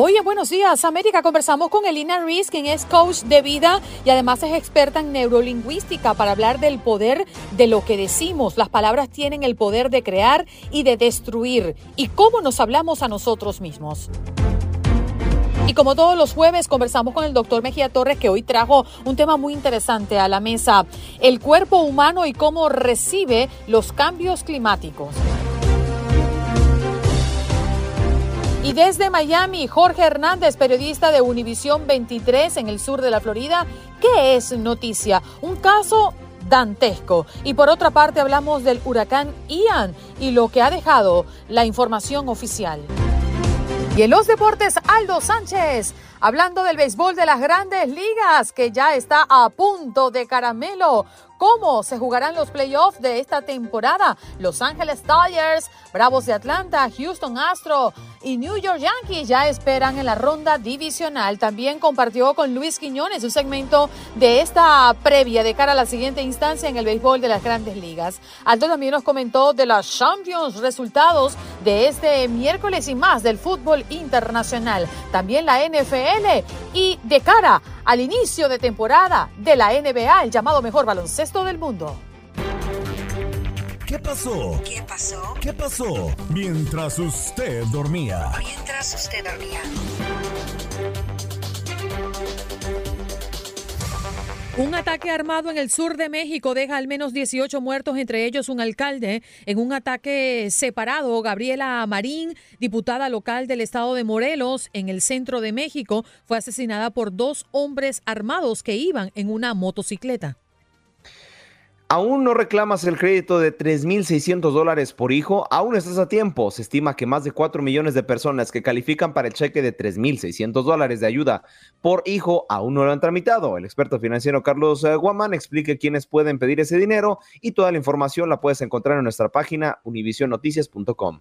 Hoy en Buenos Días América conversamos con Elina Rees, quien es coach de vida y además es experta en neurolingüística para hablar del poder de lo que decimos. Las palabras tienen el poder de crear y de destruir y cómo nos hablamos a nosotros mismos. Y como todos los jueves, conversamos con el doctor Mejía Torres, que hoy trajo un tema muy interesante a la mesa, el cuerpo humano y cómo recibe los cambios climáticos. Y desde Miami, Jorge Hernández, periodista de Univisión 23 en el sur de la Florida, ¿qué es noticia? Un caso dantesco. Y por otra parte hablamos del huracán Ian y lo que ha dejado la información oficial. Y en los deportes, Aldo Sánchez, hablando del béisbol de las grandes ligas, que ya está a punto de caramelo. ¿Cómo se jugarán los playoffs de esta temporada? Los Ángeles Dodgers, Bravos de Atlanta, Houston Astro y New York Yankees ya esperan en la ronda divisional. También compartió con Luis Quiñones un segmento de esta previa de cara a la siguiente instancia en el béisbol de las grandes ligas. Aldo también nos comentó de los Champions, resultados de este miércoles y más del fútbol internacional. También la NFL y de cara al inicio de temporada de la NBA, el llamado mejor baloncesto del mundo. ¿Qué pasó? ¿Qué pasó? ¿Qué pasó? Mientras usted dormía. Mientras usted dormía. Un ataque armado en el sur de México deja al menos 18 muertos, entre ellos un alcalde. En un ataque separado, Gabriela Marín, diputada local del estado de Morelos, en el centro de México, fue asesinada por dos hombres armados que iban en una motocicleta. ¿Aún no reclamas el crédito de 3.600 dólares por hijo? Aún estás a tiempo. Se estima que más de 4 millones de personas que califican para el cheque de 3.600 dólares de ayuda por hijo aún no lo han tramitado. El experto financiero Carlos eh, Guamán explica quiénes pueden pedir ese dinero y toda la información la puedes encontrar en nuestra página univisionnoticias.com.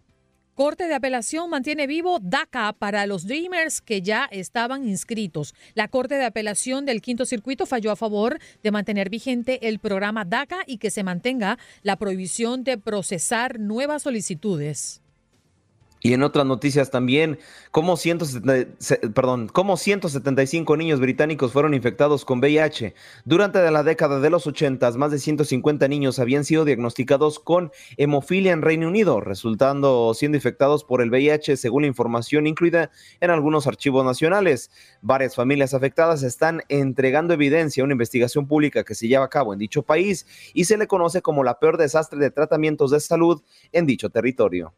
Corte de apelación mantiene vivo DACA para los Dreamers que ya estaban inscritos. La Corte de Apelación del Quinto Circuito falló a favor de mantener vigente el programa DACA y que se mantenga la prohibición de procesar nuevas solicitudes. Y en otras noticias también, como, 170, se- perdón, como 175 niños británicos fueron infectados con VIH. Durante la década de los 80, más de 150 niños habían sido diagnosticados con hemofilia en Reino Unido, resultando siendo infectados por el VIH según la información incluida en algunos archivos nacionales. Varias familias afectadas están entregando evidencia a una investigación pública que se lleva a cabo en dicho país y se le conoce como la peor desastre de tratamientos de salud en dicho territorio.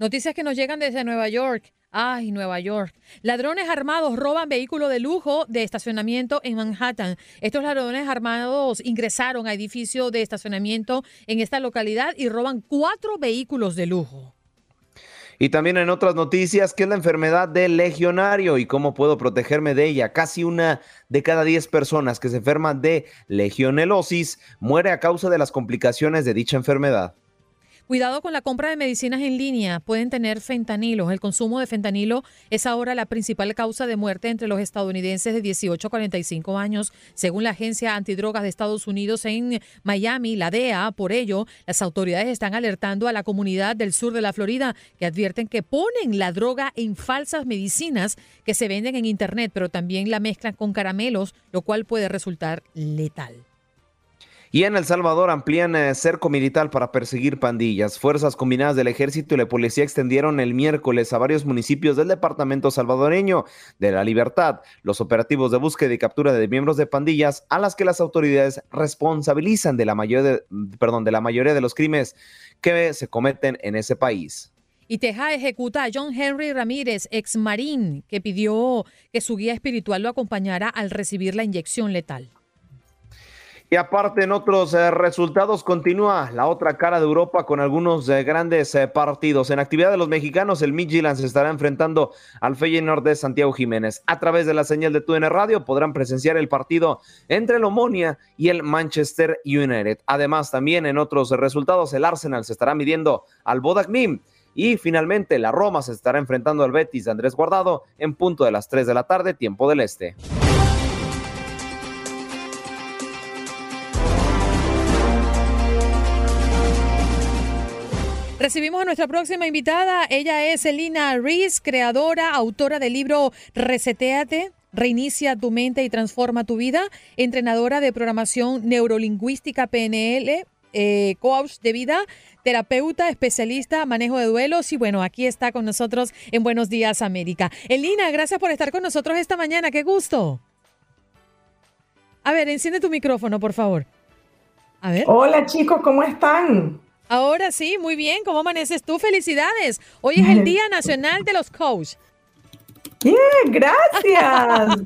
Noticias que nos llegan desde Nueva York. Ay, Nueva York. Ladrones armados roban vehículo de lujo de estacionamiento en Manhattan. Estos ladrones armados ingresaron a edificio de estacionamiento en esta localidad y roban cuatro vehículos de lujo. Y también en otras noticias, ¿qué es la enfermedad del legionario y cómo puedo protegerme de ella? Casi una de cada diez personas que se enferman de legionelosis muere a causa de las complicaciones de dicha enfermedad. Cuidado con la compra de medicinas en línea. Pueden tener fentanilo. El consumo de fentanilo es ahora la principal causa de muerte entre los estadounidenses de 18 a 45 años, según la Agencia Antidrogas de Estados Unidos en Miami, la DEA. Por ello, las autoridades están alertando a la comunidad del sur de la Florida que advierten que ponen la droga en falsas medicinas que se venden en Internet, pero también la mezclan con caramelos, lo cual puede resultar letal. Y en El Salvador amplían eh, cerco militar para perseguir pandillas. Fuerzas combinadas del ejército y la policía extendieron el miércoles a varios municipios del departamento salvadoreño de la Libertad los operativos de búsqueda y captura de miembros de pandillas a las que las autoridades responsabilizan de la mayoría de, perdón, de la mayoría de los crímenes que se cometen en ese país. Y Teja ejecuta a John Henry Ramírez, ex marín, que pidió que su guía espiritual lo acompañara al recibir la inyección letal. Y aparte en otros eh, resultados continúa la otra cara de Europa con algunos eh, grandes eh, partidos. En actividad de los mexicanos, el Midtjylland se estará enfrentando al Feyenoord de Santiago Jiménez. A través de la señal de TUN Radio podrán presenciar el partido entre el Omonia y el Manchester United. Además, también en otros resultados, el Arsenal se estará midiendo al Bodagnim. Y finalmente, la Roma se estará enfrentando al Betis de Andrés Guardado en punto de las 3 de la tarde, tiempo del Este. Recibimos a nuestra próxima invitada. Ella es Elina Rees, creadora, autora del libro Reseteate. Reinicia tu mente y transforma tu vida, entrenadora de programación neurolingüística PNL, eh, coach de vida, terapeuta, especialista, manejo de duelos y bueno, aquí está con nosotros en Buenos Días América. Elina, gracias por estar con nosotros esta mañana, qué gusto. A ver, enciende tu micrófono, por favor. Hola chicos, ¿cómo están? Ahora sí, muy bien. ¿Cómo amaneces tú? Felicidades. Hoy es el Día Nacional de los Coaches. Bien, gracias.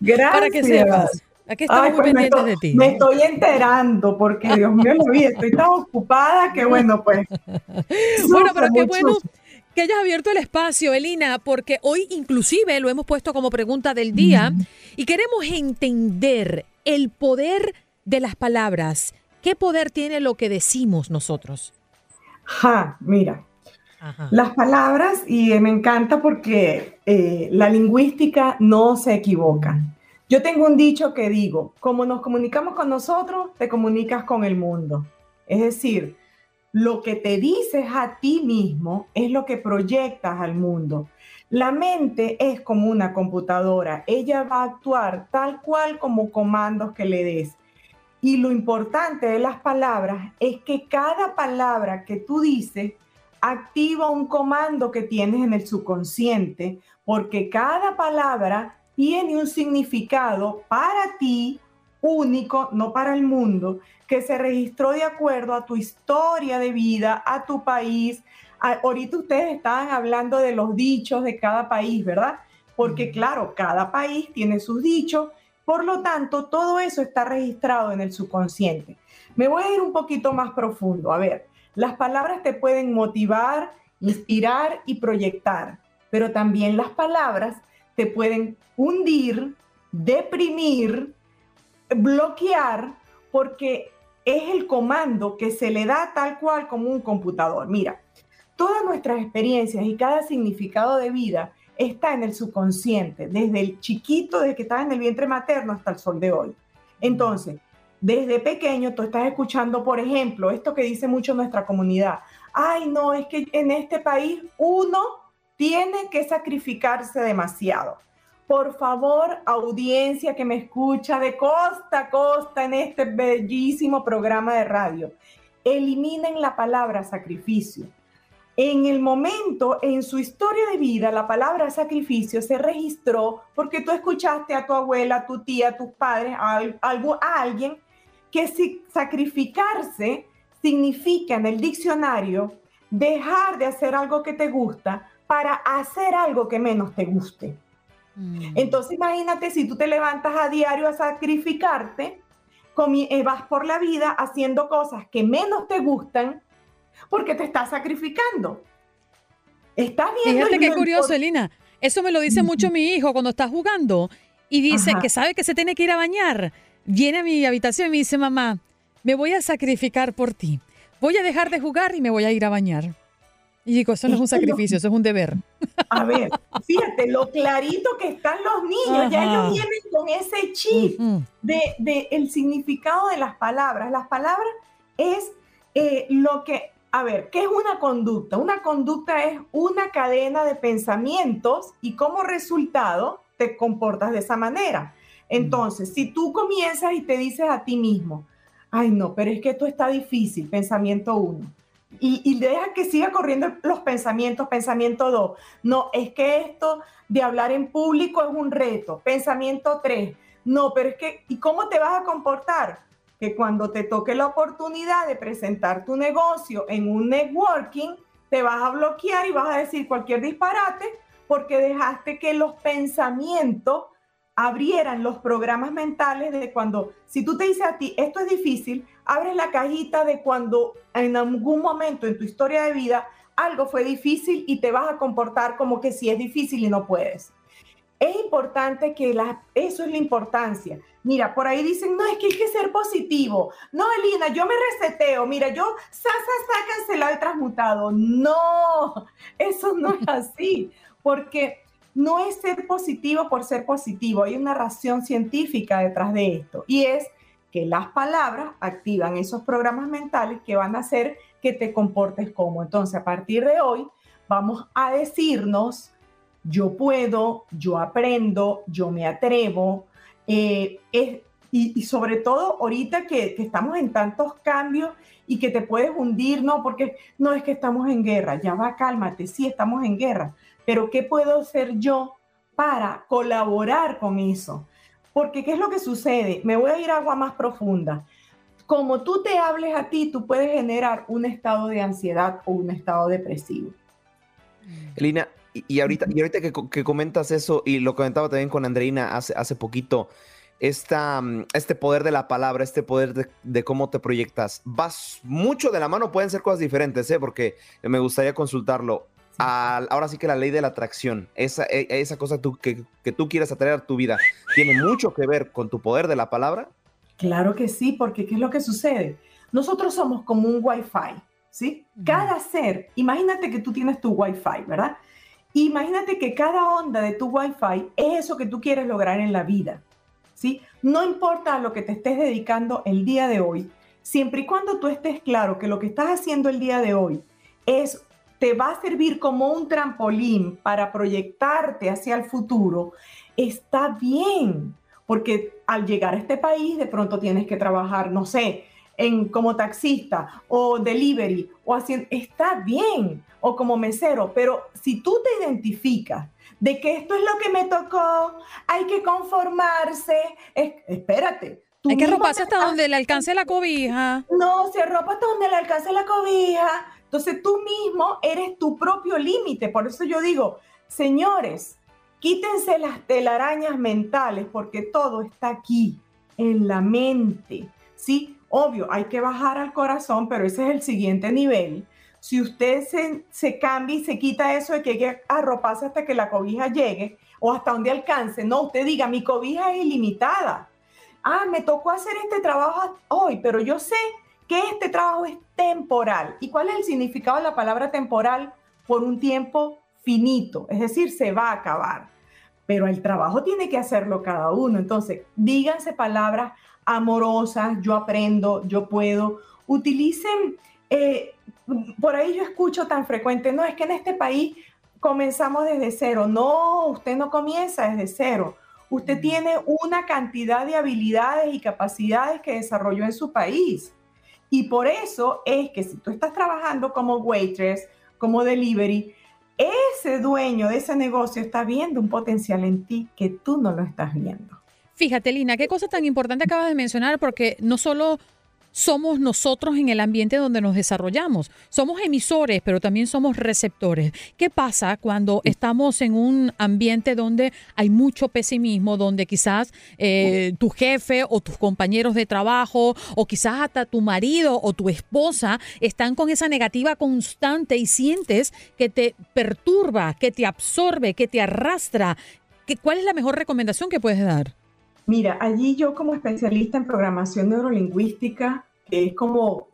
gracias. Para que sepas. Aquí estamos muy pues pendientes de ti. Me estoy enterando porque, Dios mío, estoy tan ocupada que, bueno, pues. bueno, pero qué bueno que hayas abierto el espacio, Elina, porque hoy inclusive lo hemos puesto como pregunta del día y queremos entender el poder de las palabras ¿Qué poder tiene lo que decimos nosotros? Ja, mira, las palabras, y me encanta porque eh, la lingüística no se equivoca. Yo tengo un dicho que digo, como nos comunicamos con nosotros, te comunicas con el mundo. Es decir, lo que te dices a ti mismo es lo que proyectas al mundo. La mente es como una computadora, ella va a actuar tal cual como comandos que le des. Y lo importante de las palabras es que cada palabra que tú dices activa un comando que tienes en el subconsciente, porque cada palabra tiene un significado para ti único, no para el mundo, que se registró de acuerdo a tu historia de vida, a tu país. ahorita ustedes estaban hablando de los dichos de cada país, ¿verdad? Porque claro, cada país tiene sus dichos por lo tanto, todo eso está registrado en el subconsciente. Me voy a ir un poquito más profundo. A ver, las palabras te pueden motivar, inspirar y proyectar, pero también las palabras te pueden hundir, deprimir, bloquear, porque es el comando que se le da tal cual como un computador. Mira, todas nuestras experiencias y cada significado de vida está en el subconsciente, desde el chiquito, desde que estaba en el vientre materno hasta el sol de hoy. Entonces, desde pequeño tú estás escuchando, por ejemplo, esto que dice mucho nuestra comunidad. Ay, no, es que en este país uno tiene que sacrificarse demasiado. Por favor, audiencia que me escucha de costa a costa en este bellísimo programa de radio, eliminen la palabra sacrificio en el momento, en su historia de vida, la palabra sacrificio se registró porque tú escuchaste a tu abuela, a tu tía, a tus padres, a, a alguien que si sacrificarse significa en el diccionario dejar de hacer algo que te gusta para hacer algo que menos te guste. Mm. Entonces imagínate si tú te levantas a diario a sacrificarte, eh, vas por la vida haciendo cosas que menos te gustan porque te estás sacrificando. Estás viendo. Fíjate qué curioso, Elina. Eso me lo dice mucho mi hijo cuando está jugando y dice que sabe que se tiene que ir a bañar. Viene a mi habitación y me dice, mamá, me voy a sacrificar por ti. Voy a dejar de jugar y me voy a ir a bañar. Y digo, eso no es un sacrificio, eso es un deber. A ver, fíjate, lo clarito que están los niños, ya ellos vienen con ese chip de, de, el significado de las palabras. Las palabras es eh, lo que a ver, ¿qué es una conducta? Una conducta es una cadena de pensamientos y como resultado te comportas de esa manera. Entonces, si tú comienzas y te dices a ti mismo, Ay, no, pero es que esto está difícil, pensamiento uno. Y, y, deja que siga corriendo los pensamientos, pensamiento dos. No, es que esto de hablar en público es un reto. Pensamiento tres. No, pero es que, ¿y cómo te vas a comportar? Que cuando te toque la oportunidad de presentar tu negocio en un networking, te vas a bloquear y vas a decir cualquier disparate porque dejaste que los pensamientos abrieran los programas mentales de cuando, si tú te dices a ti, esto es difícil, abres la cajita de cuando en algún momento en tu historia de vida algo fue difícil y te vas a comportar como que si es difícil y no puedes. Es importante que la, eso es la importancia. Mira, por ahí dicen, no, es que hay que ser positivo. No, Elina, yo me reseteo. Mira, yo, sa, sa, y transmutado. No, eso no es así, porque no es ser positivo por ser positivo. Hay una razón científica detrás de esto y es que las palabras activan esos programas mentales que van a hacer que te comportes como. Entonces, a partir de hoy, vamos a decirnos, yo puedo, yo aprendo, yo me atrevo. Eh, y, sobre todo ahorita que, que, estamos en tantos cambios y que te puedes hundir, no, porque no es que estamos en guerra, ya va, cálmate, sí, estamos en guerra, pero ¿qué puedo hacer yo para colaborar con eso? Porque ¿qué es lo que sucede? Me voy a ir a agua más profunda. Como tú te hables a ti, tú puedes generar un estado de ansiedad o un estado depresivo. Elina, y, ahorita, y ahorita que, comentas eso, y lo comentaba también con Andreina hace, hace poquito, esta, mm, este poder de la palabra, este poder de, cómo te proyectas, vas mucho de la mano, pueden ser cosas diferentes, ¿eh? porque me gustaría consultarlo ahora sí que la ley de la atracción, esa, e, esa cosa que, que, tú quieres atraer a tu vida, ¿tiene mucho que ver con tu poder de la palabra? Claro que sí, porque ¿qué es lo que sucede? Nosotros somos como un Wi-Fi, ¿sí? Cada ser, imagínate que tú tienes tu Wi-Fi, ¿verdad? Imagínate que cada onda de tu Wi-Fi es eso que tú quieres lograr en la vida, ¿sí? No importa a lo que te estés dedicando el día de hoy, siempre y cuando tú estés claro que lo que estás haciendo el día de hoy es te va a servir como un trampolín para proyectarte hacia el futuro, está bien, porque al llegar a este país de pronto tienes que trabajar, no sé, en, como taxista o delivery o haciendo, está bien, o como mesero, pero si tú te identificas de que esto es lo que me tocó, hay que conformarse, espérate. Hay que roparse hasta donde le alcance la cobija. No, se ropa hasta donde le alcance la cobija entonces tú mismo eres tu propio límite. Por eso yo digo, señores, quítense las telarañas mentales porque todo está aquí, en la mente. Sí, obvio, hay que bajar al corazón, pero ese es el siguiente nivel. Si usted se, se cambia y se quita eso de que hay que arroparse hasta que la cobija llegue o hasta donde alcance, no, usted diga, mi cobija es ilimitada. Ah, me tocó hacer este trabajo hoy, pero yo sé que este trabajo es temporal. ¿Y cuál es el significado de la palabra temporal? Por un tiempo finito, es decir, se va a acabar. Pero el trabajo tiene que hacerlo cada uno. Entonces, díganse palabras amorosas, yo aprendo, yo puedo. Utilicen, eh, por ahí yo escucho tan frecuente, no, es que en este país comenzamos desde cero. No, usted no comienza desde cero. Usted tiene una cantidad de habilidades y capacidades que desarrolló en su país. Y por eso es que si tú estás trabajando como waitress, como delivery, ese dueño de ese negocio está viendo un potencial en ti que tú no lo estás viendo. Fíjate, Lina, qué cosa tan importante acabas de mencionar, porque no solo somos nosotros en el ambiente donde nos desarrollamos. Somos emisores, pero también somos receptores. ¿Qué pasa cuando estamos en un ambiente donde hay mucho pesimismo, donde quizás eh, tu jefe o tus compañeros de trabajo o quizás hasta tu marido o tu esposa están con esa negativa constante y sientes que te perturba, que te absorbe, que te arrastra? ¿Cuál es la mejor recomendación que puedes dar? Mira, allí yo como especialista en programación neurolingüística, es como,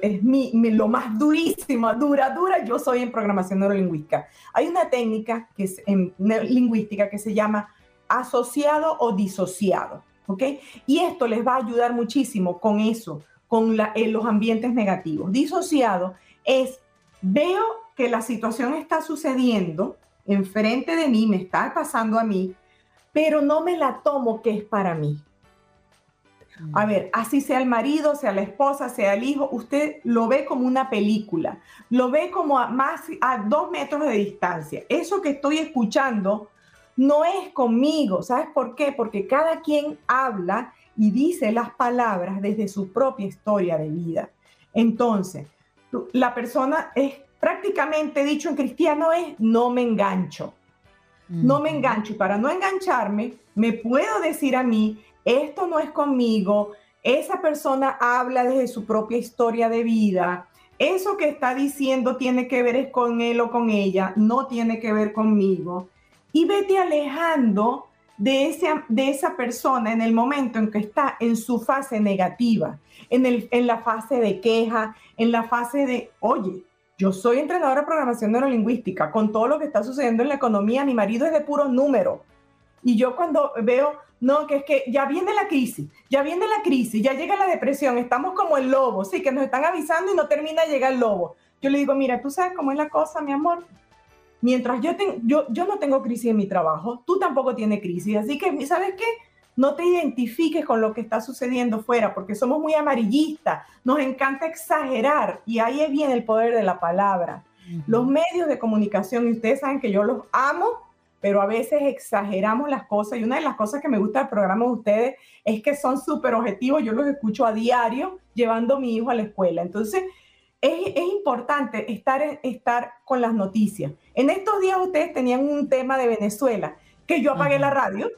es mi, lo más durísimo, dura, dura, yo soy en programación neurolingüística. Hay una técnica que es en lingüística que se llama asociado o disociado, ¿ok? Y esto les va a ayudar muchísimo con eso, con los ambientes negativos. Disociado es, veo que la situación está sucediendo enfrente de mí, me está pasando a mí, pero no me la tomo que es para mí. A ver, así sea el marido, sea la esposa, sea el hijo, usted lo ve como una película, lo ve como a más a dos metros de distancia. Eso que estoy escuchando no es conmigo, ¿sabes por qué? Porque cada quien habla y dice las palabras desde su propia historia de vida. Entonces, la persona es prácticamente dicho en cristiano es no me engancho. No me engancho y para no engancharme, me puedo decir a mí, esto no es conmigo, esa persona habla desde su propia historia de vida, eso que está diciendo tiene que ver es con él o con ella, no tiene que ver conmigo. Y vete alejando de, ese, de esa persona en el momento en que está en su fase negativa, en, el, en la fase de queja, en la fase de, oye, yo soy entrenadora de programación neurolingüística, con todo lo que está sucediendo en la economía, mi marido es de puro número. Y yo cuando veo, no, que es que ya viene la crisis, ya viene la crisis, ya llega la depresión, estamos como el lobo, sí, que nos están avisando y no termina de llegar el lobo. Yo le digo, mira, tú sabes cómo es la cosa, mi amor. Mientras yo, yo, yo no tengo crisis en mi trabajo, tú tampoco tienes crisis. Así que, ¿sabes qué? No te identifiques con lo que está sucediendo fuera, porque somos muy amarillistas, nos encanta exagerar y ahí viene el poder de la palabra. Los medios de comunicación, y ustedes saben que yo los amo, pero a veces exageramos las cosas y una de las cosas que me gusta del programa de ustedes es que son súper objetivos, yo los escucho a diario llevando a mi hijo a la escuela. Entonces, es, es, importante estar, estar con las noticias. En estos días ustedes tenían un tema de Venezuela, que yo apagué la radio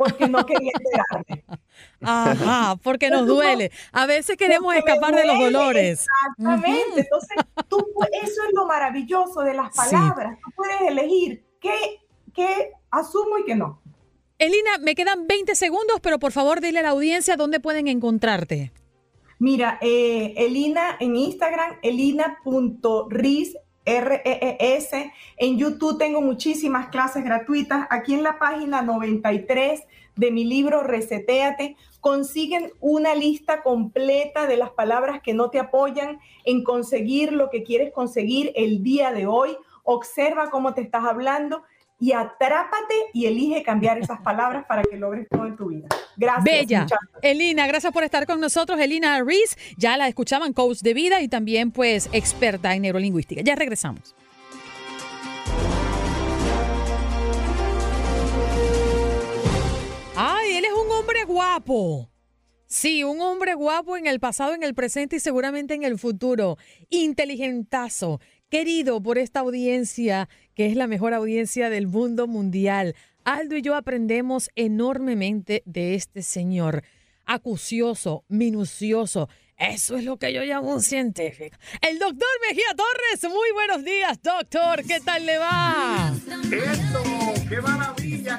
porque no quería enterarme. Ajá, porque nos duele. A veces queremos escapar de los dolores. Exactamente. Entonces, tú, eso es lo maravilloso de las palabras. Tú puedes elegir qué, qué asumo y qué no. Elina, me quedan 20 segundos, pero por favor dile a la audiencia dónde pueden encontrarte. Mira, eh, Elina en Instagram, elina.riz REES. En YouTube tengo muchísimas clases gratuitas. Aquí en la página 93 de mi libro Reseteate consiguen una lista completa de las palabras que no te apoyan en conseguir lo que quieres conseguir el día de hoy. Observa cómo te estás hablando y atrápate y elige cambiar esas palabras para que logres todo en tu vida. Gracias. Bella. Elina, gracias por estar con nosotros. Elina Reese, ya la escuchaban, coach de vida y también pues experta en neurolingüística. Ya regresamos. Ay, él es un hombre guapo. Sí, un hombre guapo en el pasado, en el presente y seguramente en el futuro. Inteligentazo, querido por esta audiencia, que es la mejor audiencia del mundo mundial. Aldo y yo aprendemos enormemente de este señor. Acucioso, minucioso. Eso es lo que yo llamo un científico. El doctor Mejía Torres. Muy buenos días, doctor. ¿Qué tal le va? Esto, qué maravilla.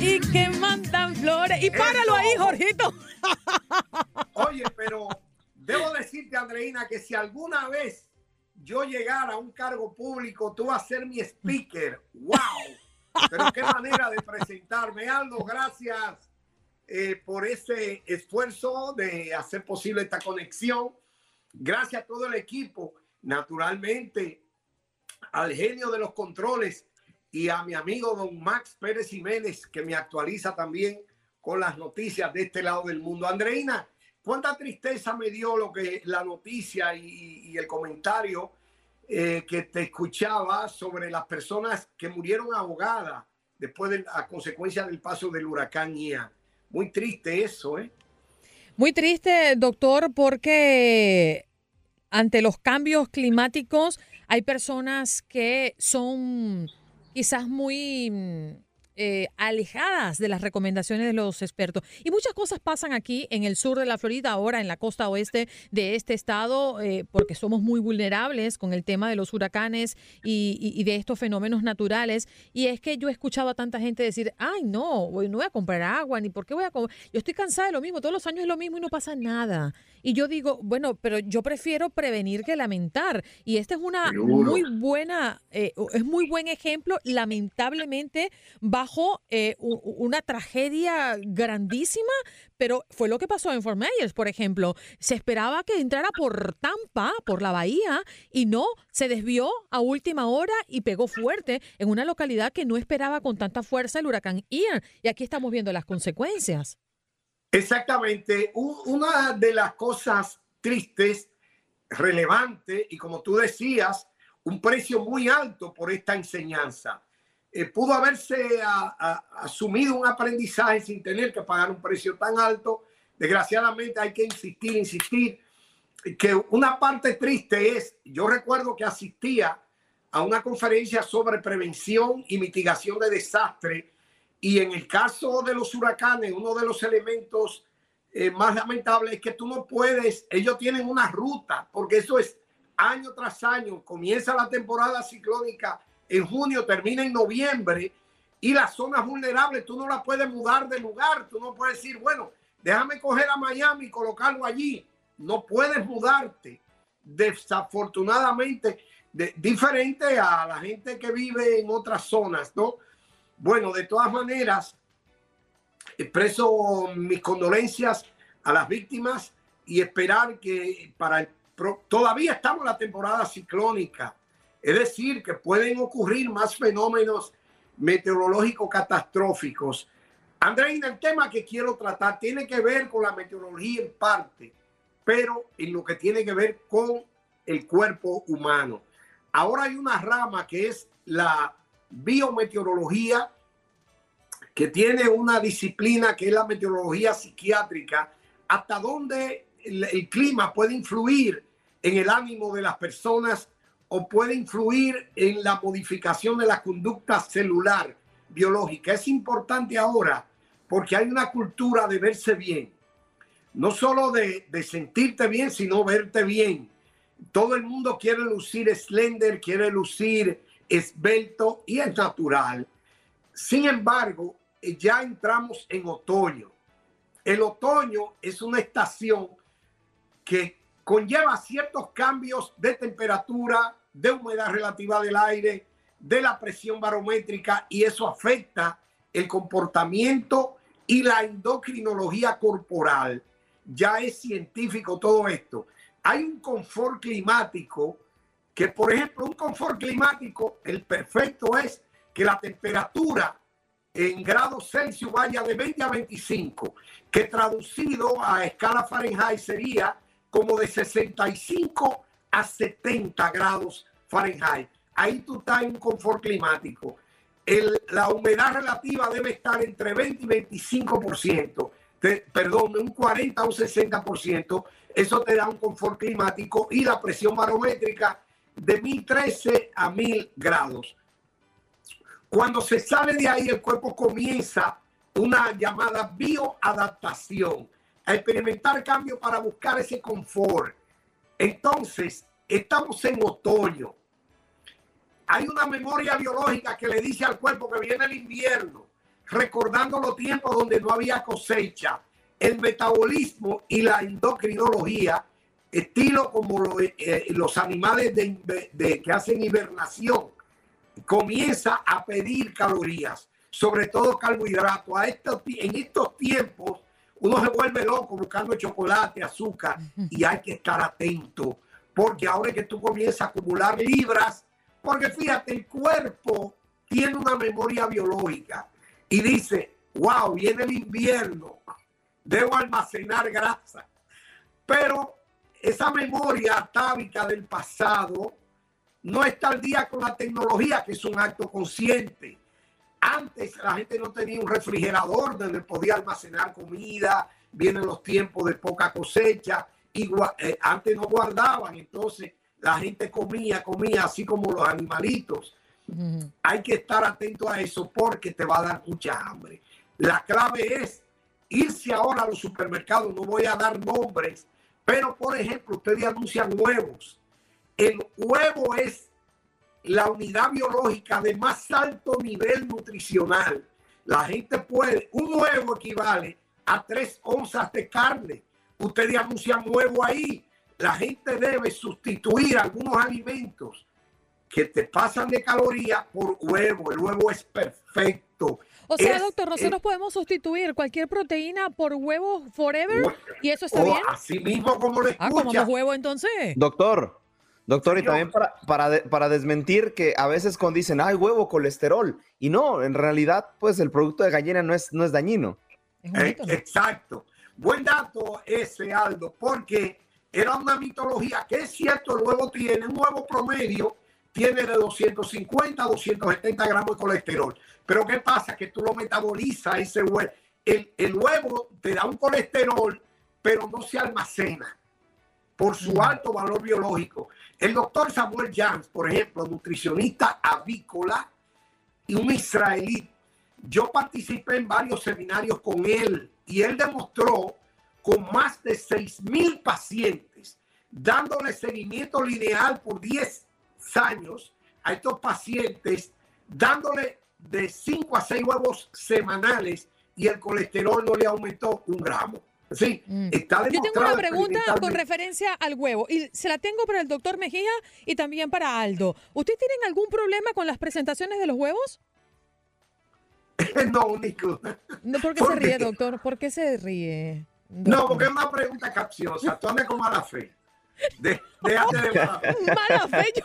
Y que mandan flores. Y páralo ahí, Jorgito. Oye, pero Debo decirte, Andreina, que si alguna vez yo llegara a un cargo público, tú vas a ser mi speaker. ¡Wow! Pero qué manera de presentarme. Aldo, gracias eh, por ese esfuerzo de hacer posible esta conexión. Gracias a todo el equipo, naturalmente, al genio de los controles y a mi amigo don Max Pérez Jiménez, que me actualiza también con las noticias de este lado del mundo. Andreina, cuánta tristeza me dio lo que la noticia y, el comentario eh, que te escuchaba sobre las personas que murieron ahogadas después de la consecuencia del paso del huracán Ian. Muy triste eso, ¿eh? Muy triste, doctor, porque ante los cambios climáticos hay personas que son quizás muy eh, alejadas de las recomendaciones de los expertos. Y muchas cosas pasan aquí en el sur de la Florida, ahora en la costa oeste de este estado, eh, porque somos muy vulnerables con el tema de los huracanes y, de estos fenómenos naturales. Y es que yo he escuchado a tanta gente decir, ay, no, no voy a comprar agua, ni por qué voy a comprar. Yo estoy cansada de lo mismo, todos los años es lo mismo y no pasa nada. Y yo digo, bueno, pero yo prefiero prevenir que lamentar. Y esta es una muy buena, eh, es muy buen ejemplo, lamentablemente, bajo eh, una tragedia grandísima, pero fue lo que pasó en Fort Myers, por ejemplo. Se esperaba que entrara por Tampa, por la bahía, y no, se desvió a última hora y pegó fuerte en una localidad que no esperaba con tanta fuerza el huracán Ian. Y aquí estamos viendo las consecuencias. Exactamente. Una de las cosas tristes, relevante, y como tú decías, un precio muy alto por esta enseñanza. Eh, pudo haberse asumido un aprendizaje sin tener que pagar un precio tan alto. Desgraciadamente hay que insistir, insistir, que una parte triste es, yo recuerdo que asistía a una conferencia sobre prevención y mitigación de desastre y en el caso de los huracanes, uno de los elementos eh, más lamentables es que tú no puedes, ellos tienen una ruta, porque eso es año tras año, comienza la temporada ciclónica en junio, termina en noviembre, y las zonas vulnerables tú no las puedes mudar de lugar, tú no puedes decir, bueno, déjame coger a Miami y colocarlo allí, no puedes mudarte. Desafortunadamente, de, diferente a la gente que vive en otras zonas, ¿no? Bueno, de todas maneras, expreso mis condolencias a las víctimas y esperar que para el todavía estamos en la temporada ciclónica, es decir, que pueden ocurrir más fenómenos meteorológicos catastróficos. Andreina, el tema que quiero tratar tiene que ver con la meteorología en parte, pero en lo que tiene que ver con el cuerpo humano. Ahora hay una rama que es la biometeorología, que tiene una disciplina que es la meteorología psiquiátrica, hasta donde el, clima puede influir en el ánimo de las personas o puede influir en la modificación de la conducta celular biológica. Es importante ahora porque hay una cultura de verse bien, no solo de, de sentirte bien, sino verte bien. Todo el mundo quiere lucir slender, quiere lucir esbelto y es natural. Sin embargo, ya entramos en otoño. El otoño es una estación que conlleva ciertos cambios de temperatura, de humedad relativa del aire, de la presión barométrica y eso afecta el comportamiento y la endocrinología corporal. Ya es científico todo esto. Hay un confort climático que, por ejemplo, un confort climático, el perfecto es que la temperatura en grados Celsius vaya de 20 a 25, que traducido a escala Fahrenheit sería como de 65 a 70 grados Fahrenheit. Ahí tú estás en confort climático. El, la humedad relativa debe estar entre 20 y 25%, perdón, un 40 o un 60%. Eso te da un confort climático y la presión barométrica de 1013 a 1000 grados. Cuando se sale de ahí, el cuerpo comienza una llamada bioadaptación, a experimentar cambios para buscar ese confort. Entonces, estamos en otoño. Hay una memoria biológica que le dice al cuerpo que viene el invierno, recordando los tiempos donde no había cosecha, el metabolismo y la endocrinología, estilo como eh, los animales de, que hacen hibernación comienza a pedir calorías, sobre todo carbohidratos. A estos, en estos tiempos uno se vuelve loco buscando chocolate, azúcar y hay que estar atento porque ahora que tú comienzas a acumular libras, porque fíjate, el cuerpo tiene una memoria biológica y dice, wow, viene el invierno, debo almacenar grasa. Pero esa memoria atávica del pasado no está al día con la tecnología, que es un acto consciente. Antes la gente no tenía un refrigerador donde podía almacenar comida, vienen los tiempos de poca cosecha, y eh, antes no guardaban, entonces la gente comía, comía así como los animalitos. Hay que estar atento a eso porque te va a dar mucha hambre. La clave es irse ahora a los supermercados, no voy a dar nombres, pero por ejemplo, ustedes anuncian huevos el huevo es la unidad biológica de más alto nivel nutricional. La gente puede, un huevo equivale a tres onzas de carne. Ustedes anuncian huevo ahí. La gente debe sustituir algunos alimentos que te pasan de calorías por huevo. El huevo es perfecto. O sea, doctor, nosotros podemos sustituir cualquier proteína por huevo forever y eso está o bien. Así mismo como lo escucha. Ah, como los huevos entonces. Doctor, doctor, y también para, para, de- para desmentir que a veces cuando dicen, ay, huevo, colesterol, y no, en realidad, pues el producto de gallina no es, no es dañino. Es Eh, exacto. Buen dato ese, Aldo, porque era una mitología que es cierto, el huevo tiene, un huevo promedio tiene de 250 a 270 gramos de colesterol. Pero ¿qué pasa? Que tú lo metabolizas ese huevo. El, el huevo te da un colesterol, pero no se almacena por su alto valor biológico. El doctor Samuel Jans, por ejemplo, nutricionista avícola y un israelí, yo participé en varios seminarios con él y él demostró con más de 6 mil pacientes, dándole seguimiento lineal por 10 años a estos pacientes, dándole de 5 a 6 huevos semanales y el colesterol no le aumentó un gramo. Sí, Mm. está Yo tengo una pregunta con referencia al huevo y se la tengo para el doctor Mejía y también para Aldo. ¿Ustedes tienen algún problema con las presentaciones de los huevos? no, Nico. No, ¿Por qué ¿Por se ríe, qué? doctor? ¿Por qué se ríe? No, porque es una pregunta capciosa. Tú andas con mala fe. De, déjate de mala fe. Mala fe, yo.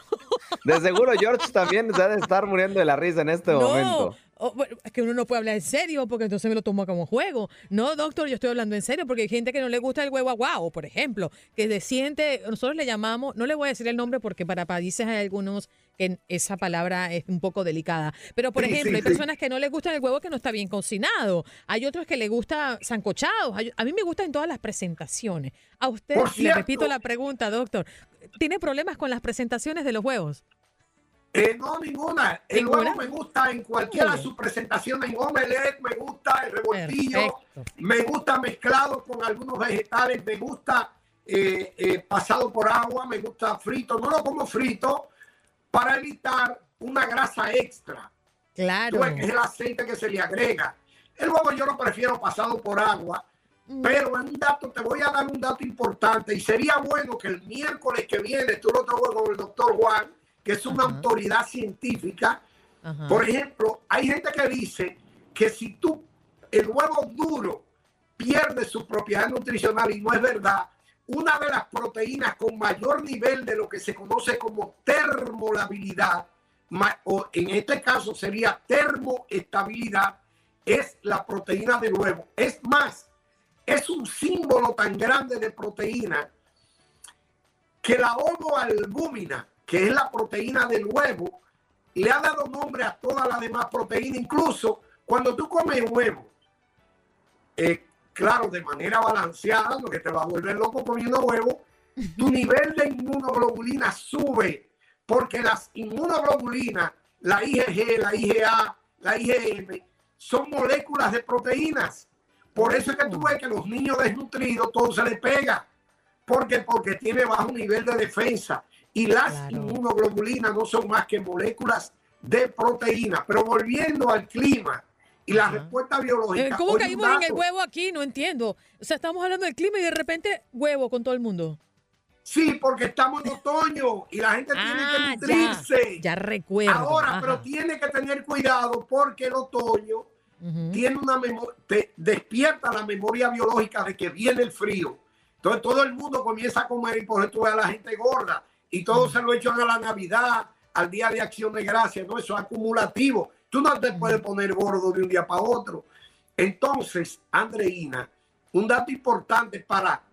De seguro George también se ha de estar muriendo de la risa en este No, momento. Oh, bueno, es que uno no puede hablar en serio porque entonces me lo tomo como juego. No, doctor, yo estoy hablando en serio porque hay gente que no le gusta el huevo aguao, por ejemplo, que se siente, nosotros le llamamos, no le voy a decir el nombre porque para países hay algunos que esa palabra es un poco delicada, pero por Sí, ejemplo, sí, hay sí. personas que no les gusta el huevo que no está bien cocinado, hay otros que le gusta sancochados, a mí me gustan todas las presentaciones. A usted, le repito la pregunta, doctor, ¿tiene problemas con las presentaciones de los huevos? Eh, no, ninguna. El ¿Ninguna? huevo me gusta en cualquiera de sus presentaciones. En omelette me gusta el revoltillo. Perfecto. Me gusta mezclado con algunos vegetales. Me gusta eh, eh, pasado por agua. Me gusta frito. No lo como frito para evitar una grasa extra. Claro. es el aceite que se le agrega. El huevo yo lo prefiero pasado por agua. Pero en un dato, te voy a dar un dato importante y sería bueno que el miércoles que viene tú lo toques con el doctor Juan, que es una Ajá. autoridad científica. Ajá. Por ejemplo, hay gente que dice que si tú, el huevo duro pierde su propiedad nutricional y no es verdad, una de las proteínas con mayor nivel de lo que se conoce como termolabilidad, o en este caso sería termoestabilidad, es la proteína del huevo. Es más, es un símbolo tan grande de proteína que la ovoalbúmina, que es la proteína del huevo, le ha dado nombre a todas las demás proteínas. Incluso cuando tú comes huevo, eh, claro, de manera balanceada, lo que te va a volver loco comiendo huevo, tu nivel de inmunoglobulina sube, porque las inmunoglobulinas, la IgG, la IgA, la IgM, son moléculas de proteínas. Por eso es que tú ves que los niños desnutridos todo se les pega. porque Porque tiene bajo nivel de defensa. Y las Claro. inmunoglobulinas no son más que moléculas de proteína. Pero volviendo al clima y la Ajá. respuesta Eh, biológica. ¿Cómo oye, un caímos en el huevo aquí? No entiendo. O sea, estamos hablando del clima y de repente huevo con todo el mundo. Sí, porque estamos en otoño y la gente Ah, tiene que nutrirse. Ya recuerdo. Ahora, Ajá. pero tiene que tener cuidado porque el otoño tiene una memoria, te despierta la memoria biológica de que viene el frío. Entonces todo el mundo comienza a comer y por eso tú ves a la gente gorda y todo se lo echan a la Navidad, al Día de Acción de Gracias, ¿no? Eso es acumulativo. Tú no te puedes poner gordo de un día para otro. Entonces, Andreina, un dato importante para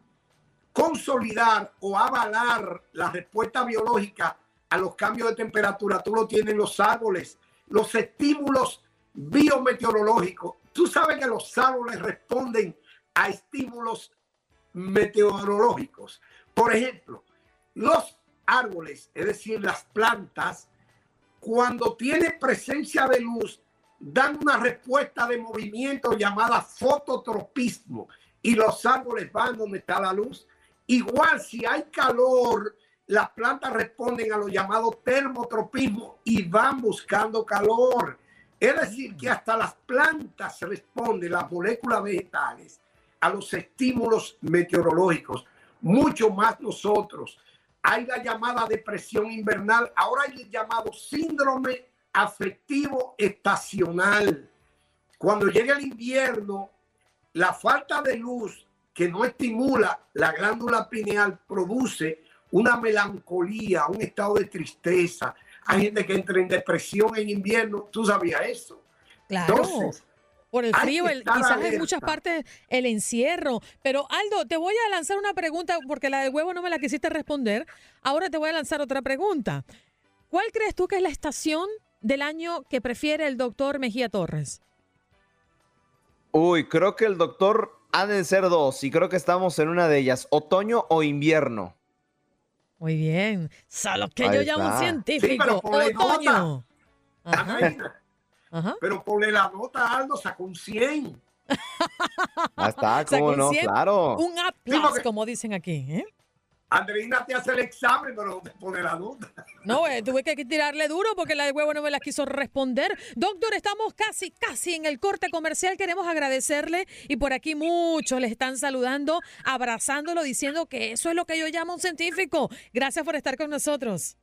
consolidar o avalar la respuesta biológica a los cambios de temperatura, tú lo tienes en los árboles, los estímulos biometeorológicos. Tú sabes que los árboles responden a estímulos meteorológicos. Por ejemplo, los árboles, es decir, las plantas, cuando tienen presencia de luz, dan una respuesta de movimiento llamada fototropismo y los árboles van donde está la luz. Igual si hay calor, las plantas responden a lo llamado termotropismo y van buscando calor. Es decir, que hasta las plantas responden, las moléculas vegetales, a los estímulos meteorológicos, mucho más nosotros. Hay la llamada depresión invernal, ahora hay el llamado síndrome afectivo estacional. cuando llega el invierno, la falta de luz que no estimula la glándula pineal produce una melancolía, un estado de tristeza. Hay gente que entra en depresión en invierno. ¿Tú sabías eso? Claro. Por el frío, quizás en muchas partes el encierro. Pero Aldo, te voy a lanzar una pregunta porque la del huevo no me la quisiste responder. Ahora te voy a lanzar otra pregunta. ¿Cuál crees tú que es la estación del año que prefiere el doctor Mejía Torres? Uy, creo que el doctor ha de ser dos y creo que estamos en una de ellas, otoño o invierno. Muy bien, solo que yo llamo un científico, otoño. Ajá. Pero ponle la nota, Aldo, sacó un 100. Ah, está, cómo no, claro. Un aplauso, como dicen aquí. ¿eh? Andreina te hace el examen, pero te pone la nota. No, eh, tuve que tirarle duro porque la de huevo no me la quiso responder. Doctor, estamos casi, casi en el corte comercial. Queremos agradecerle y por aquí muchos le están saludando, abrazándolo, diciendo que eso es lo que yo llamo un científico. Gracias por estar con nosotros.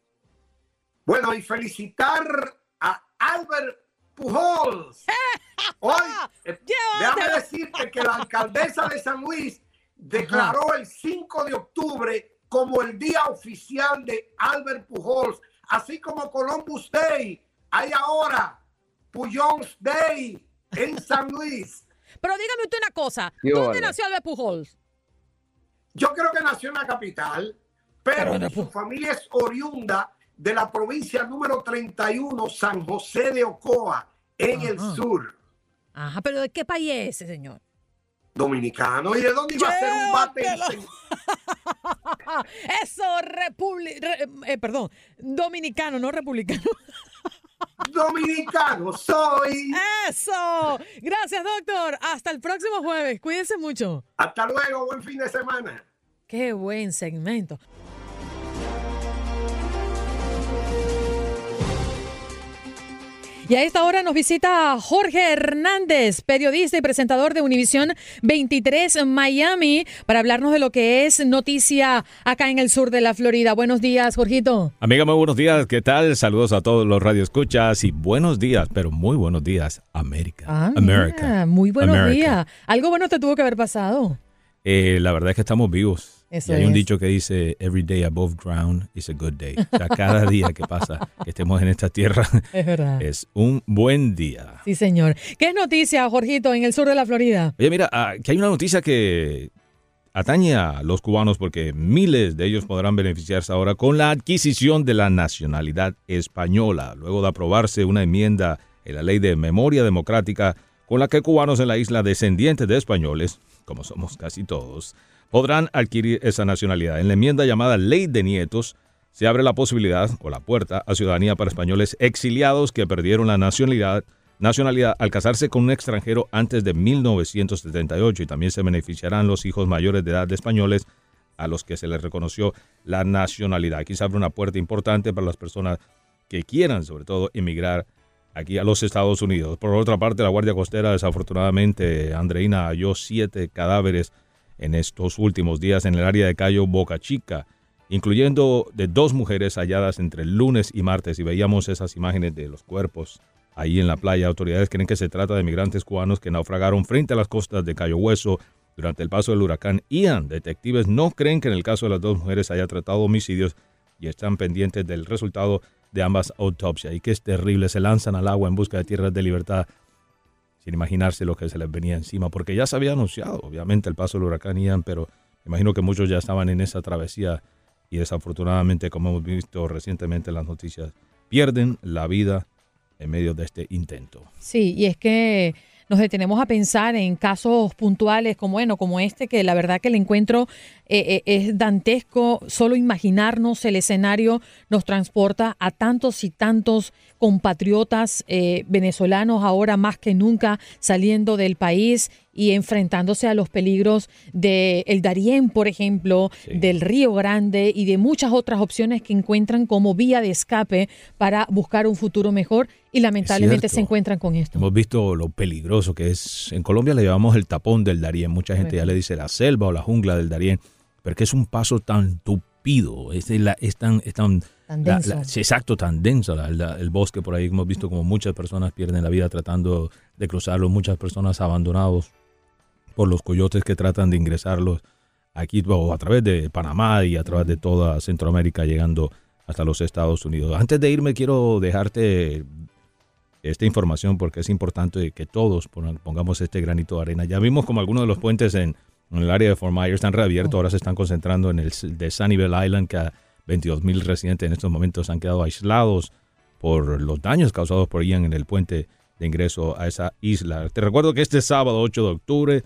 Bueno, y felicitar a Albert Pujols. Hoy, eh, déjame decirte que la alcaldesa de San Luis declaró el 5 de octubre como el día oficial de Albert Pujols, así como Columbus Day. Hay ahora Pujols Day en San Luis. Pero dígame usted una cosa, ¿dónde nació Albert Pujols? Yo creo que nació en la capital, pero, su familia es oriunda de la provincia número 31, San José de Ocoa, en el sur. Ajá, pero ¿de qué país es ese señor? Dominicano. ¿Y de dónde iba a ser un bate? Eso, republicano. Eh, perdón, dominicano, no republicano. Dominicano soy. Eso. Gracias, doctor. Hasta el próximo jueves. Cuídense mucho. Hasta luego. Buen fin de semana. Qué buen segmento. Y a esta hora nos visita Jorge Hernández, periodista y presentador de Univisión 23 Miami, para hablarnos de lo que es noticia acá en el sur de la Florida. Buenos días, Jorgito. Amiga, muy buenos días. ¿Qué tal? Saludos a todos los radioescuchas y buenos días, pero muy buenos días, América. Ah, América. Muy buenos días. Algo bueno te tuvo que haber pasado. Eh, la verdad es que estamos vivos y hay un dicho que dice, every day above ground is a good day. O sea, cada día que pasa que estemos en esta tierra es, un buen día. Sí, señor. ¿Qué es noticia, Jorgito, en el sur de la Florida? Oye, mira, ah, que hay una noticia que atañe a los cubanos porque miles de ellos podrán beneficiarse ahora con la adquisición de la nacionalidad española, luego de aprobarse una enmienda en la ley de memoria democrática con la que cubanos en la isla descendientes de españoles, como somos casi todos, podrán adquirir esa nacionalidad. En la enmienda llamada Ley de Nietos se abre la posibilidad o la puerta a ciudadanía para españoles exiliados que perdieron la nacionalidad, nacionalidad al casarse con un extranjero antes de 1978 y también se beneficiarán los hijos mayores de edad de españoles a los que se les reconoció la nacionalidad. Aquí se abre una puerta importante para las personas que quieran, sobre todo, emigrar aquí a los Estados Unidos. Por otra parte, la Guardia Costera, desafortunadamente, Andreina halló siete cadáveres en estos últimos días en el área de Cayo Boca Chica, incluyendo de dos mujeres halladas entre el lunes y martes. Y veíamos esas imágenes de los cuerpos ahí en la playa. Autoridades creen que se trata de migrantes cubanos que naufragaron frente a las costas de Cayo Hueso durante el paso del huracán Ian. Detectives no creen que en el caso de las dos mujeres haya tratado homicidios y están pendientes del resultado de ambas autopsias. Y que es terrible, se lanzan al agua en busca de tierras de libertad imaginarse lo que se les venía encima, porque ya se había anunciado, obviamente, el paso del huracán Ian, pero imagino que muchos ya estaban en esa travesía y desafortunadamente, como hemos visto recientemente en las noticias, pierden la vida en medio de este intento. Sí, y es que nos detenemos a pensar en casos puntuales como, bueno, como este, que la verdad que el encuentro eh, eh, es dantesco. Solo imaginarnos el escenario nos transporta a tantos y tantos compatriotas eh, venezolanos ahora más que nunca saliendo del país y enfrentándose a los peligros del el Darién, por ejemplo, del Río Grande y de muchas otras opciones que encuentran como vía de escape para buscar un futuro mejor y lamentablemente se encuentran con esto. Hemos visto lo peligroso que es. En Colombia le llamamos el tapón del Darién. Mucha gente ya le dice la selva o la jungla del Darién, pero que es un paso tan tupido tupido, es, es tan... Es tan, exacto, tan denso el bosque por ahí. Hemos visto como muchas personas pierden la vida tratando de cruzarlo, muchas personas abandonados por los coyotes que tratan de ingresarlos aquí o a través de Panamá y a través de toda Centroamérica llegando hasta los Estados Unidos. Antes de irme quiero dejarte esta información porque es importante que todos pongamos este granito de arena. Ya vimos como algunos de los puentes en, el área de Fort Myers están reabiertos, ahora se están concentrando en el de Sunnyvale Island, que 22 mil residentes en estos momentos han quedado aislados por los daños causados por Ian en el puente de ingreso a esa isla. Te recuerdo que este sábado 8 de octubre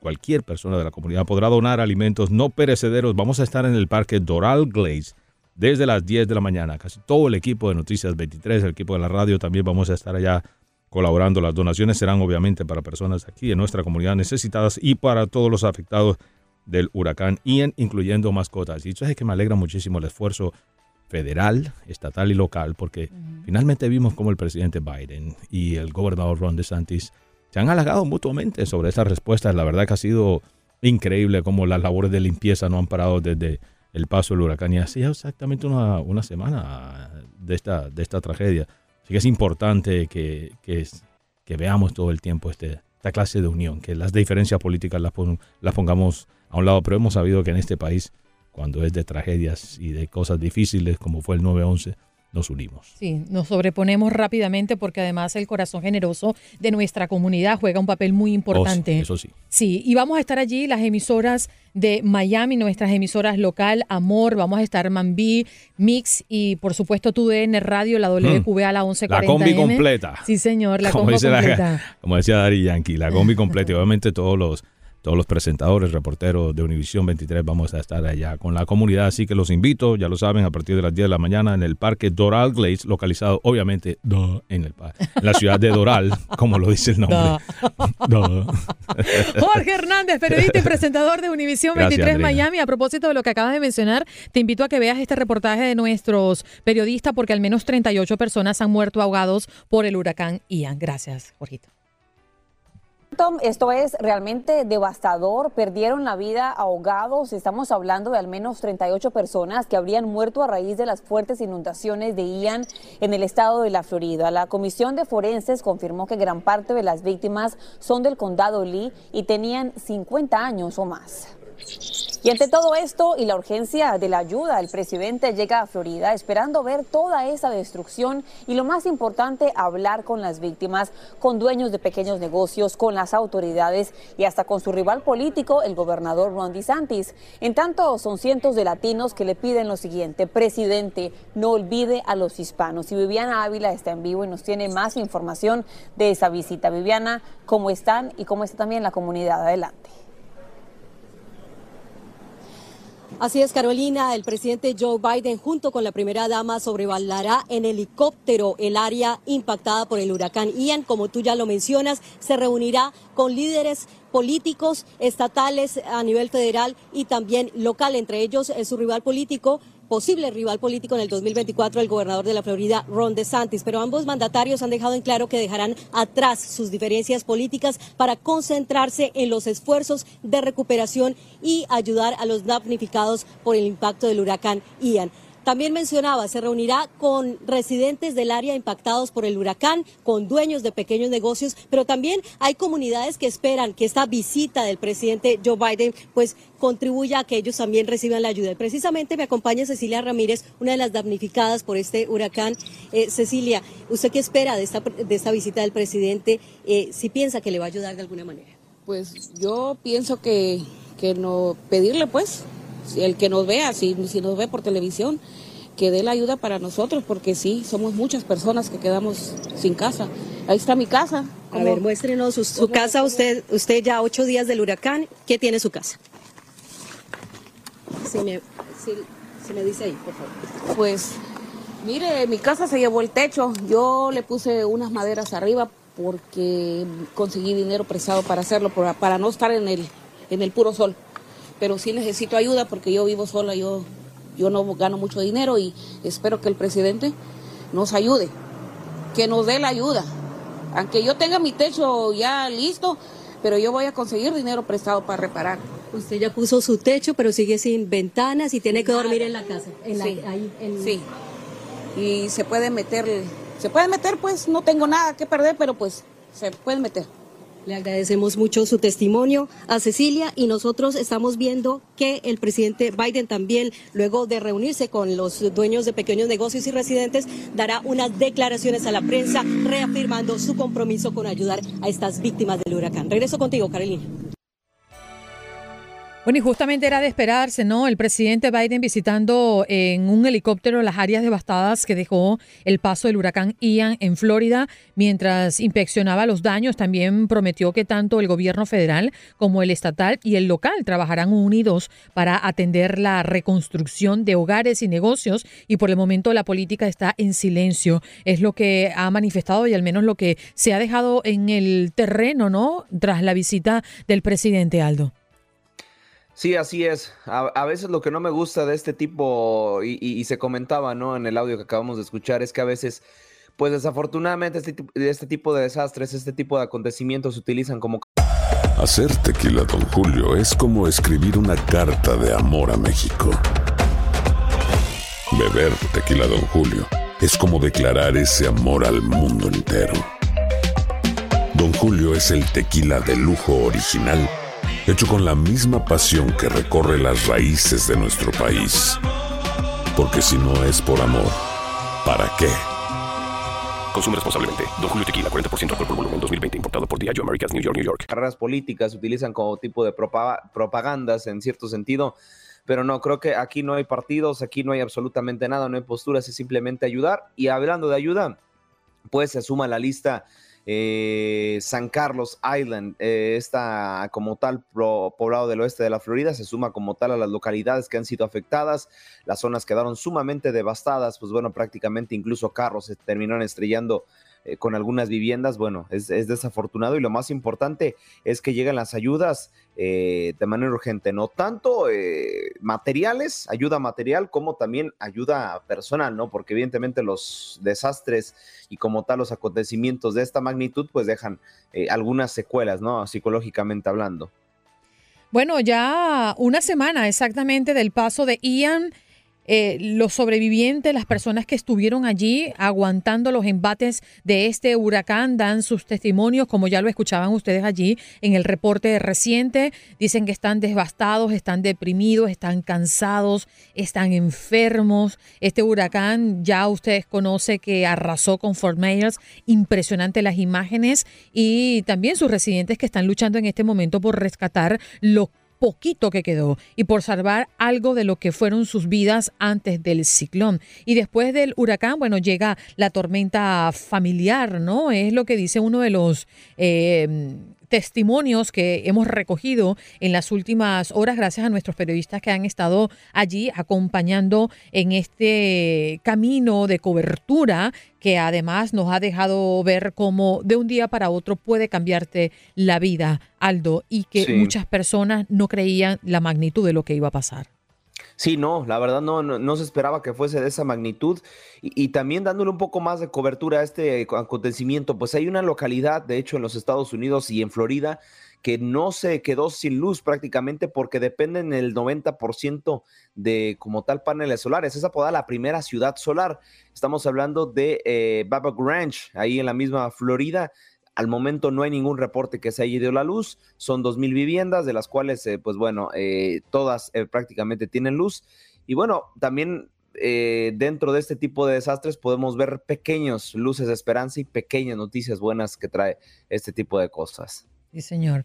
cualquier persona de la comunidad podrá donar alimentos no perecederos. Vamos a estar en el parque Doral Glaze desde las 10 de la mañana. Casi todo el equipo de Noticias 23, el equipo de la radio, también vamos a estar allá colaborando. Las donaciones serán obviamente para personas aquí en nuestra comunidad necesitadas y para todos los afectados del huracán Ian, incluyendo mascotas. Y eso es que me alegra muchísimo el esfuerzo federal, estatal y local, porque finalmente vimos cómo el presidente Biden y el gobernador Ron DeSantis se han halagado mutuamente sobre esas respuestas. La verdad que ha sido increíble cómo las labores de limpieza no han parado desde el paso del huracán y hacía exactamente una, una, semana de esta, de esta tragedia. Así que es importante que, que, que veamos todo el tiempo este, esta clase de unión, que las diferencias políticas las, las pongamos a un lado, pero hemos sabido que en este país, cuando es de tragedias y de cosas difíciles como fue el 9-11, nos unimos. Sí, nos sobreponemos rápidamente porque además el corazón generoso de nuestra comunidad juega un papel muy importante. Oh, eso sí. Sí, y vamos a estar allí las emisoras de Miami, nuestras emisoras local, Amor, vamos a estar Mambí, Mix y por supuesto TUDN Radio, la WQB a la 1140 La combi completa. Sí, señor, la combi completa. como decía Dari Yankee, la combi completa y obviamente todos los todos los presentadores, reporteros de Univisión 23 vamos a estar allá con la comunidad, así que los invito, ya lo saben, a partir de las 10 de la mañana en el Parque Doral Glades, localizado obviamente en, el, la ciudad de Doral, como lo dice el nombre. Jorge Hernández, periodista y presentador de Univisión 23 Miami. A propósito de lo que acabas de mencionar, te invito a que veas este reportaje de nuestros periodistas porque al menos 38 personas han muerto ahogados por el huracán Ian. Gracias, Jorgito. Esto es realmente devastador. Perdieron la vida ahogados. Estamos hablando de al menos 38 personas que habrían muerto a raíz de las fuertes inundaciones de Ian en el estado de la Florida. La Comisión de Forenses confirmó que gran parte de las víctimas son del condado Lee y tenían 50 años o más. Y ante todo esto y la urgencia de la ayuda, el presidente llega a Florida esperando ver toda esa destrucción y lo más importante, hablar con las víctimas, con dueños de pequeños negocios, con las autoridades y hasta con su rival político, el gobernador Ron DeSantis. En tanto, son cientos de latinos que le piden lo siguiente, presidente, no olvide a los hispanos. Y Viviana Ávila está en vivo y nos tiene más información de esa visita. Viviana, ¿cómo están y cómo está también la comunidad? Adelante. Así es, Carolina, el presidente Joe Biden junto con la primera dama sobrevolará en helicóptero el área impactada por el huracán Ian. Como tú ya lo mencionas, se reunirá con líderes políticos estatales a nivel federal y también local, entre ellos su rival político posible rival político en el 2024, el gobernador de la Florida, Ron DeSantis. Pero ambos mandatarios han dejado en claro que dejarán atrás sus diferencias políticas para concentrarse en los esfuerzos de recuperación y ayudar a los damnificados por el impacto del huracán Ian. También mencionaba, se reunirá con residentes del área impactados por el huracán, con dueños de pequeños negocios, pero también hay comunidades que esperan que esta visita del presidente Joe Biden pues contribuya a que ellos también reciban la ayuda. Precisamente me acompaña Cecilia Ramírez, una de las damnificadas por este huracán. Eh, Cecilia, ¿usted qué espera de esta, de esta visita del presidente? Eh, si piensa que le va a ayudar de alguna manera. Pues yo pienso que, que no pedirle pues el que nos vea, si, si nos ve por televisión, que dé la ayuda para nosotros, porque sí, somos muchas personas que quedamos sin casa. Ahí está mi casa. A ver, muéstrenos su, casa, usted, usted ya ocho días del huracán, ¿qué tiene su casa? Si me, me dice ahí, por favor. Pues, mire, mi casa se llevó el techo, yo le puse unas maderas arriba porque conseguí dinero prestado para hacerlo, para no estar en el, en el puro sol pero sí necesito ayuda porque yo vivo sola, yo, yo no gano mucho dinero y espero que el presidente nos ayude, que nos dé la ayuda. Aunque yo tenga mi techo ya listo, pero yo voy a conseguir dinero prestado para reparar. Usted ya puso su techo, pero sigue sin ventanas y tiene que dormir en la casa. En sí, ahí, en... sí. Y se puede meter, se puede meter, pues no tengo nada que perder, pero pues se puede meter. Le agradecemos mucho su testimonio a Cecilia y nosotros estamos viendo que el presidente Biden también, luego de reunirse con los dueños de pequeños negocios y residentes, dará unas declaraciones a la prensa reafirmando su compromiso con ayudar a estas víctimas del huracán. Regreso contigo, Carolina. Bueno, y justamente era de esperarse, ¿no? El presidente Biden visitando en un helicóptero las áreas devastadas que dejó el paso del huracán Ian en Florida, mientras inspeccionaba los daños, también prometió que tanto el gobierno federal como el estatal y el local trabajarán unidos para atender la reconstrucción de hogares y negocios y por el momento la política está en silencio. Es lo que ha manifestado y al menos lo que se ha dejado en el terreno, ¿no? Tras la visita del presidente Aldo. Sí, así es. A, veces lo que no me gusta de este tipo, y, se comentaba, ¿no? En el audio que acabamos de escuchar, es que a veces, pues desafortunadamente, este, este tipo de desastres, este tipo de acontecimientos se utilizan como... Hacer tequila, don Julio, es como escribir una carta de amor a México. Beber tequila, don Julio, es como declarar ese amor al mundo entero. Don Julio es el tequila de lujo original hecho con la misma pasión que recorre las raíces de nuestro país. Porque si no es por amor, ¿para qué? Consume responsablemente. Don Julio Tequila, 40% alcohol por volumen, 2020. Importado por Diageo Americas, New York, New York. Carreras políticas se utilizan como tipo de propagandas en cierto sentido. Pero no, creo que aquí no hay partidos, aquí no hay absolutamente nada, no hay posturas, es simplemente ayudar. Y hablando de ayuda, pues se suma a la lista eh, San Carlos Island, eh, está como tal poblado del oeste de la Florida, se suma como tal a las localidades que han sido afectadas. Las zonas quedaron sumamente devastadas, pues bueno, prácticamente incluso carros se terminaron estrellando eh, con algunas viviendas, bueno, es, desafortunado y lo más importante es que llegan las ayudas eh, de manera urgente, no tanto eh, materiales, ayuda material, como también ayuda personal, ¿no? Porque evidentemente los desastres y como tal los acontecimientos de esta magnitud, pues dejan algunas secuelas, ¿no? Psicológicamente hablando. Bueno, ya una semana exactamente del paso de Ian eh, los sobrevivientes, las personas que estuvieron allí aguantando los embates de este huracán, dan sus testimonios, como ya lo escuchaban ustedes allí en el reporte reciente. Dicen que están devastados, están deprimidos, están cansados, están enfermos. Este huracán ya ustedes conocen que arrasó con Fort Myers. Impresionante las imágenes y también sus residentes que están luchando en este momento por rescatar los poquito que quedó y por salvar algo de lo que fueron sus vidas antes del ciclón. Y después del huracán, bueno, llega la tormenta familiar, ¿no? Es lo que dice uno de los... Eh, testimonios que hemos recogido en las últimas horas gracias a nuestros periodistas que han estado allí acompañando en este camino de cobertura que además nos ha dejado ver cómo de un día para otro puede cambiarte la vida, Aldo, y que muchas personas no creían la magnitud de lo que iba a pasar. Sí, no, la verdad no, no, se esperaba que fuese de esa magnitud y, también dándole un poco más de cobertura a este acontecimiento, pues hay una localidad, de hecho, en los Estados Unidos y en Florida, que no se quedó sin luz prácticamente porque dependen el 90% de como tal paneles solares. Es apodada la primera ciudad solar. Estamos hablando de eh, Ranch, ahí en la misma Florida. Al momento no hay ningún reporte que se haya ido la luz. Son 2.000 viviendas, de las cuales, eh, pues bueno, eh, todas eh, prácticamente tienen luz. Y bueno, también dentro de este tipo de desastres podemos ver pequeños luces de esperanza y pequeñas noticias buenas que trae este tipo de cosas. Sí, señor.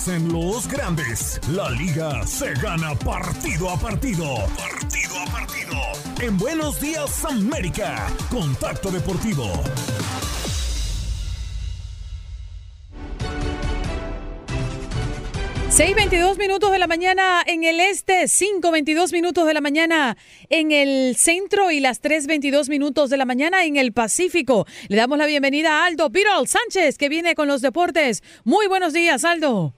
Dicen los grandes, la liga se gana partido a partido. Partido a partido. En Buenos Días América, Contacto Deportivo. 6.22 minutos de la mañana en el este, 5.22 minutos de la mañana en el centro y las 3.22 minutos de la mañana en el Pacífico. Le damos la bienvenida a Aldo Birol Sánchez, que viene con los deportes. Muy buenos días, Aldo.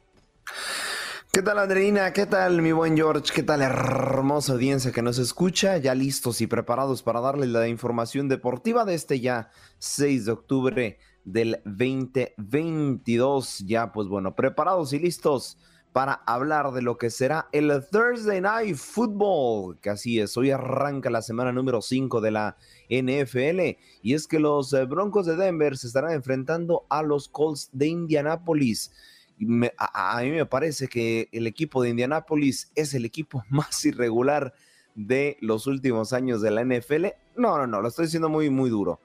¿Qué tal, Andreina? ¿Qué tal, mi buen George? ¿Qué tal, hermosa audiencia que nos escucha? Ya listos y preparados para darles la información deportiva de este ya 6 de octubre del 2022. Ya, pues bueno, preparados y listos para hablar de lo que será el Thursday Night Football, que así es, hoy arranca la semana número 5 de la NFL, y es que los eh, Broncos de Denver se estarán enfrentando a los Colts de Indianapolis. a, a, mí me parece que el equipo de Indianapolis es el equipo más irregular de los últimos años de la NFL. No, no, no, lo estoy diciendo muy, muy duro.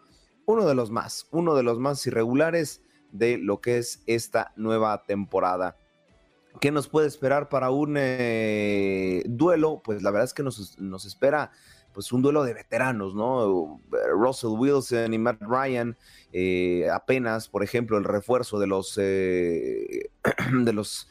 Uno de los más, uno de los más irregulares de lo que es esta nueva temporada. ¿Qué nos puede esperar para un eh, duelo? Pues la verdad es que nos, nos, espera pues un duelo de veteranos, ¿no? Russell Wilson y Matt Ryan, eh, apenas, por ejemplo, el refuerzo de los, eh, de los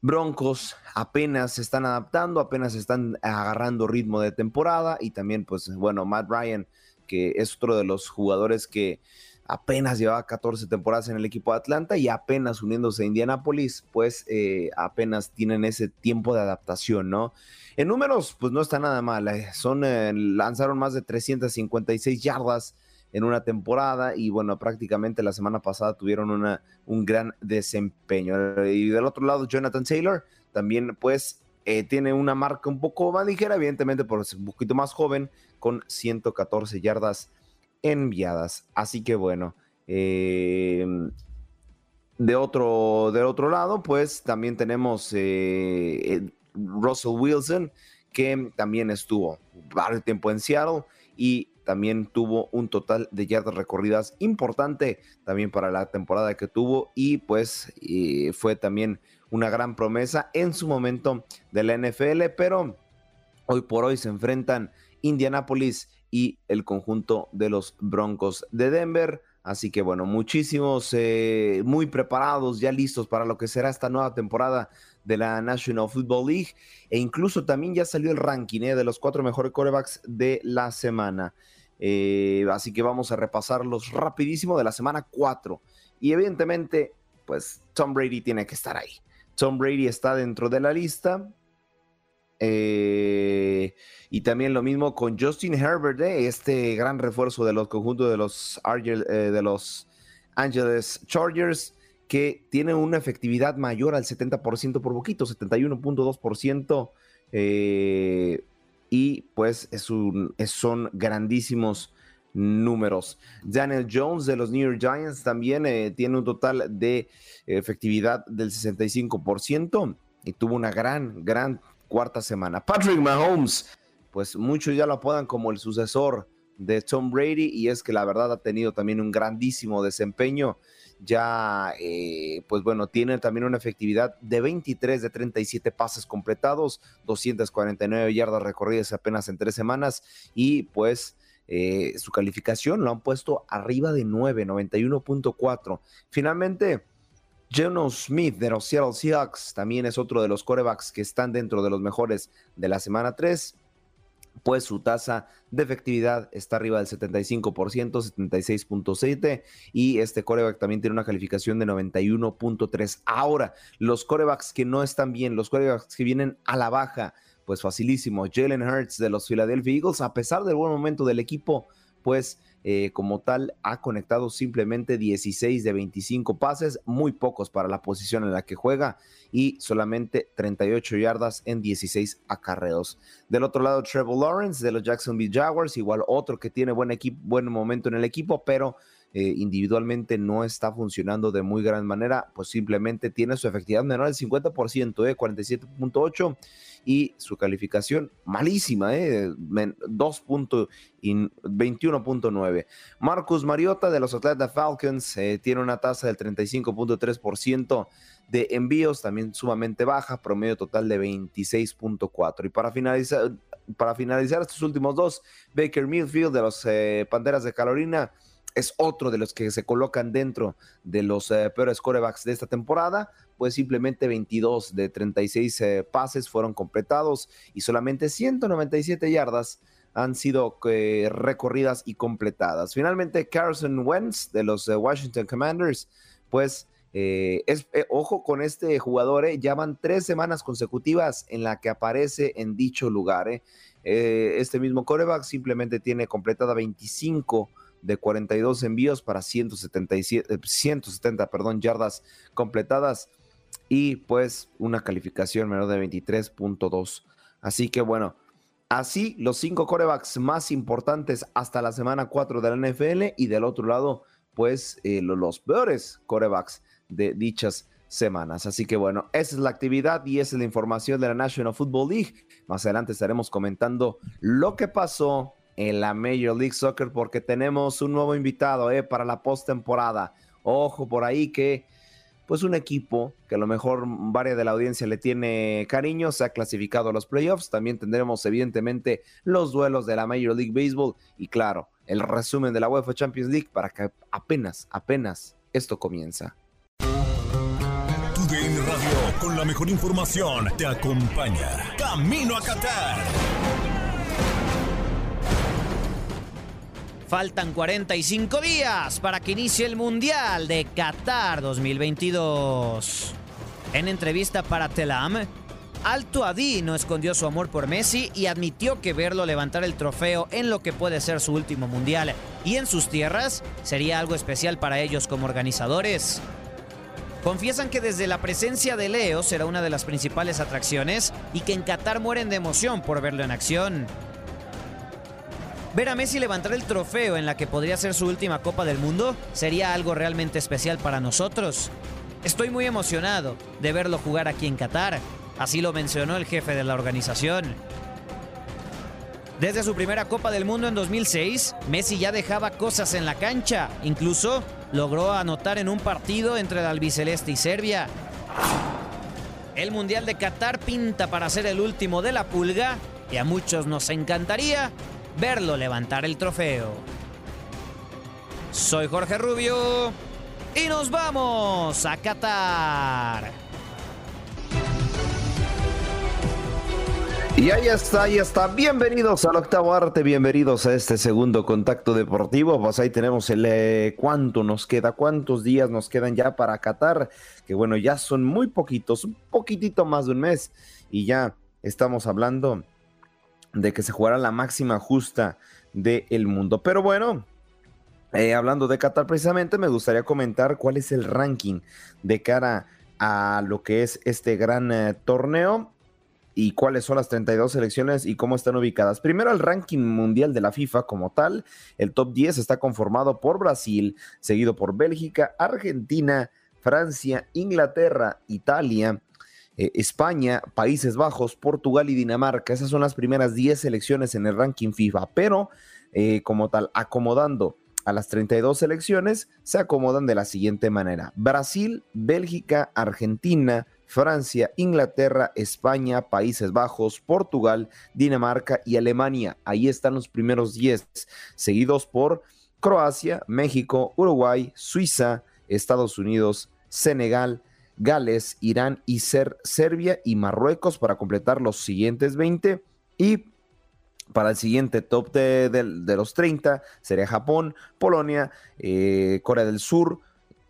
Broncos apenas se están adaptando, apenas están agarrando ritmo de temporada y también, pues, bueno, Matt Ryan, que es otro de los jugadores que apenas llevaba 14 temporadas en el equipo de Atlanta y apenas uniéndose a Indianapolis, pues eh, apenas tienen ese tiempo de adaptación, ¿no? En números, pues no está nada mal. Eh, son, eh, lanzaron más de 356 yardas en una temporada y bueno, prácticamente la semana pasada tuvieron una, un gran desempeño. Y del otro lado, Jonathan Taylor también pues tiene una marca un poco más ligera, evidentemente por un poquito más joven, con 114 yardas enviadas. Así que bueno, eh, de, otro, de otro lado, pues también tenemos eh, Russell Wilson, que también estuvo varios tiempo en Seattle y también tuvo un total de yardas recorridas importante también para la temporada que tuvo y pues eh, fue también una gran promesa en su momento de la NFL, pero hoy por hoy se enfrentan Indianapolis y el conjunto de los Broncos de Denver. Así que bueno, muchísimos, eh, muy preparados, ya listos para lo que será esta nueva temporada de la National Football League. E incluso también ya salió el ranking eh, de los cuatro mejores quarterbacks de la semana. Eh, así que vamos a repasarlos rapidísimo de la semana 4. Y evidentemente, pues Tom Brady tiene que estar ahí. Tom Brady está dentro de la lista. Eh, y también lo mismo con Justin Herbert, eh, este gran refuerzo de los conjuntos de los, eh, de los Angeles Chargers, que tiene una efectividad mayor al 70% por poquito, 71.2%. y pues es un, son grandísimos números. Daniel Jones de los New York Giants también tiene un total de efectividad del 65% y tuvo una gran, gran cuarta semana. Patrick Mahomes, pues muchos ya lo apodan como el sucesor de Tom Brady y es que la verdad ha tenido también un grandísimo desempeño. Ya, eh, pues bueno, tiene también una efectividad de 23 de 37 pases completados, 249 yardas recorridas apenas en tres semanas y pues eh, su calificación lo han puesto arriba de 9, 91.4. Finalmente, Geno Smith de los Seattle Seahawks también es otro de los corebacks que están dentro de los mejores de la semana 3. Pues su tasa de efectividad está arriba del 75%, 76.7, y este coreback también tiene una calificación de 91.3. Ahora, los corebacks que no están bien, los corebacks que vienen a la baja, pues facilísimo. Jalen Hurts de los Philadelphia Eagles, a pesar del buen momento del equipo, pues eh, como tal ha conectado simplemente 16 de 25 pases, muy pocos para la posición en la que juega y solamente 38 yardas en 16 acarreos. Del otro lado, Trevor Lawrence de los Jacksonville Jaguars, igual otro que tiene buen, equipo, buen momento en el equipo, pero eh, individualmente no está funcionando de muy gran manera, pues simplemente tiene su efectividad menor del 50%, eh, 47.8 y su calificación malísima, eh, 21.9. Marcus Mariota de los Atlanta Falcons eh, tiene una tasa del 35.3% de envíos, también sumamente baja, promedio total de 26.4. Y para finalizar, para finalizar estos últimos dos, Baker Midfield de los eh, Panteras de Carolina es otro de los que se colocan dentro de los eh, peores corebacks de esta temporada, pues simplemente 22 de 36 eh, pases fueron completados y solamente 197 yardas han sido eh, recorridas y completadas. Finalmente, Carson Wentz de los Washington Commanders, pues es, ojo con este jugador, ya van tres semanas consecutivas en la que aparece en dicho lugar. este mismo coreback simplemente tiene completada 25 de 42 envíos para 177, 170 eh, perdón, yardas completadas y pues una calificación menor de 23.2. Así que bueno, así los cinco corebacks más importantes hasta la semana 4 de la NFL y del otro lado pues eh, los peores corebacks de dichas semanas. Así que bueno, esa es la actividad y esa es la información de la National Football League. Más adelante estaremos comentando lo que pasó en la Major League Soccer porque tenemos un nuevo invitado eh, para la postemporada. Ojo por ahí que pues un equipo que a lo mejor varias de la audiencia le tiene cariño, se ha clasificado a los playoffs. También tendremos evidentemente los duelos de la Major League Baseball y claro, el resumen de la UEFA Champions League para que apenas, apenas esto comienza. Radio con la mejor información te acompaña. Camino a Qatar. Faltan 45 días para que inicie el Mundial de Qatar 2022. En entrevista para Telam, Alto Adi no escondió su amor por Messi y admitió que verlo levantar el trofeo en lo que puede ser su último mundial y en sus tierras sería algo especial para ellos como organizadores. Confiesan que desde la presencia de Leo será una de las principales atracciones y que en Qatar mueren de emoción por verlo en acción. Ver a Messi levantar el trofeo en la que podría ser su última Copa del Mundo sería algo realmente especial para nosotros. Estoy muy emocionado de verlo jugar aquí en Qatar, así lo mencionó el jefe de la organización. Desde su primera Copa del Mundo en 2006, Messi ya dejaba cosas en la cancha, incluso logró anotar en un partido entre el albiceleste y Serbia. El Mundial de Qatar pinta para ser el último de la pulga y a muchos nos encantaría verlo levantar el trofeo. Soy Jorge Rubio y nos vamos a Qatar. Y ahí está, ahí está. Bienvenidos al octavo arte, bienvenidos a este segundo contacto deportivo. Pues ahí tenemos el eh, cuánto nos queda, cuántos días nos quedan ya para Qatar, que bueno, ya son muy poquitos, un poquitito más de un mes. Y ya estamos hablando de que se jugara la máxima justa del mundo. Pero bueno, eh, hablando de Qatar precisamente, me gustaría comentar cuál es el ranking de cara a lo que es este gran eh, torneo y cuáles son las 32 selecciones y cómo están ubicadas. Primero el ranking mundial de la FIFA como tal. El top 10 está conformado por Brasil, seguido por Bélgica, Argentina, Francia, Inglaterra, Italia, eh, España, Países Bajos, Portugal y Dinamarca. Esas son las primeras 10 selecciones en el ranking FIFA, pero eh, como tal, acomodando a las 32 selecciones, se acomodan de la siguiente manera. Brasil, Bélgica, Argentina, Francia, Inglaterra, España, Países Bajos, Portugal, Dinamarca y Alemania. Ahí están los primeros 10, seguidos por Croacia, México, Uruguay, Suiza, Estados Unidos, Senegal, Gales, Irán y Serbia y Marruecos para completar los siguientes 20 y para el siguiente top de, los 30 sería Japón, Polonia, eh, Corea del Sur,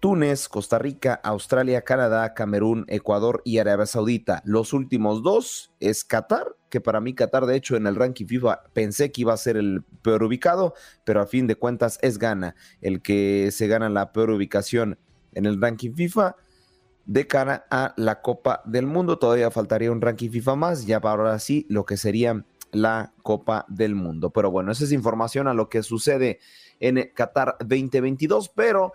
Túnez, Costa Rica, Australia, Canadá, Camerún, Ecuador y Arabia Saudita. Los últimos dos es Qatar, que para mí Qatar de hecho en el ranking FIFA pensé que iba a ser el peor ubicado, pero a fin de cuentas es Ghana el que se gana la peor ubicación en el ranking FIFA de cara a la Copa del Mundo. Todavía faltaría un ranking FIFA más, ya para ahora sí lo que sería la Copa del Mundo. Pero bueno, esa es información a lo que sucede en Qatar 2022, pero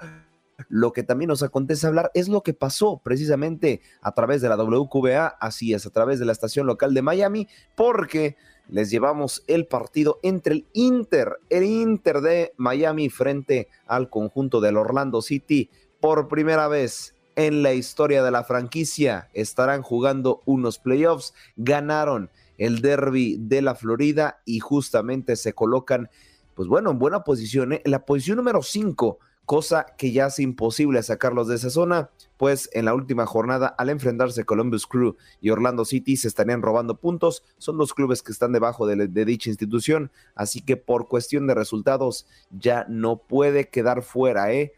lo que también nos acontece hablar es lo que pasó precisamente a través de la WQBA, así es, a través de la estación local de Miami, porque les llevamos el partido entre el Inter, el Inter de Miami frente al conjunto del Orlando City. Por primera vez en la historia de la franquicia. Estarán jugando unos playoffs. Ganaron el derby de la Florida y justamente se colocan pues bueno, en buena posición, ¿eh? en la posición número 5 cosa que ya hace imposible sacarlos de esa zona, pues en la última jornada, al enfrentarse Columbus Crew y Orlando City, se estarían robando puntos. Son dos clubes que están debajo de, de, dicha institución, así que por cuestión de resultados ya no puede quedar fuera, ¿eh?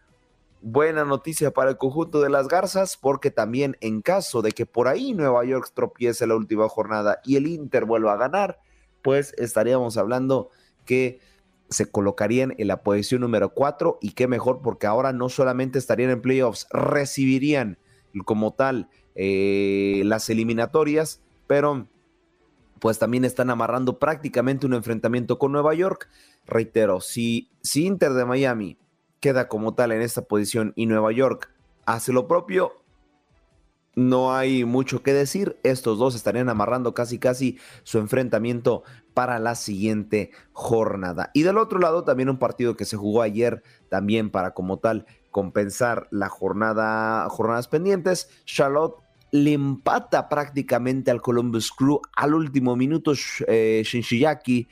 Buena noticia para el conjunto de las Garzas, porque también en caso de que por ahí Nueva York tropiece la última jornada y el Inter vuelva a ganar, pues estaríamos hablando que se colocarían en la posición número 4 y qué mejor porque ahora no solamente estarían en playoffs, recibirían como tal eh, las eliminatorias, pero pues también están amarrando prácticamente un enfrentamiento con Nueva York. Reitero, si, si Inter de Miami queda como tal en esta posición y Nueva York hace lo propio, no hay mucho que decir. Estos dos estarían amarrando casi casi su enfrentamiento para la siguiente jornada. Y del otro lado también un partido que se jugó ayer también para como tal compensar la jornada, jornadas pendientes. Charlotte le empata prácticamente al Columbus Crew al último minuto eh, Shinshiyaki,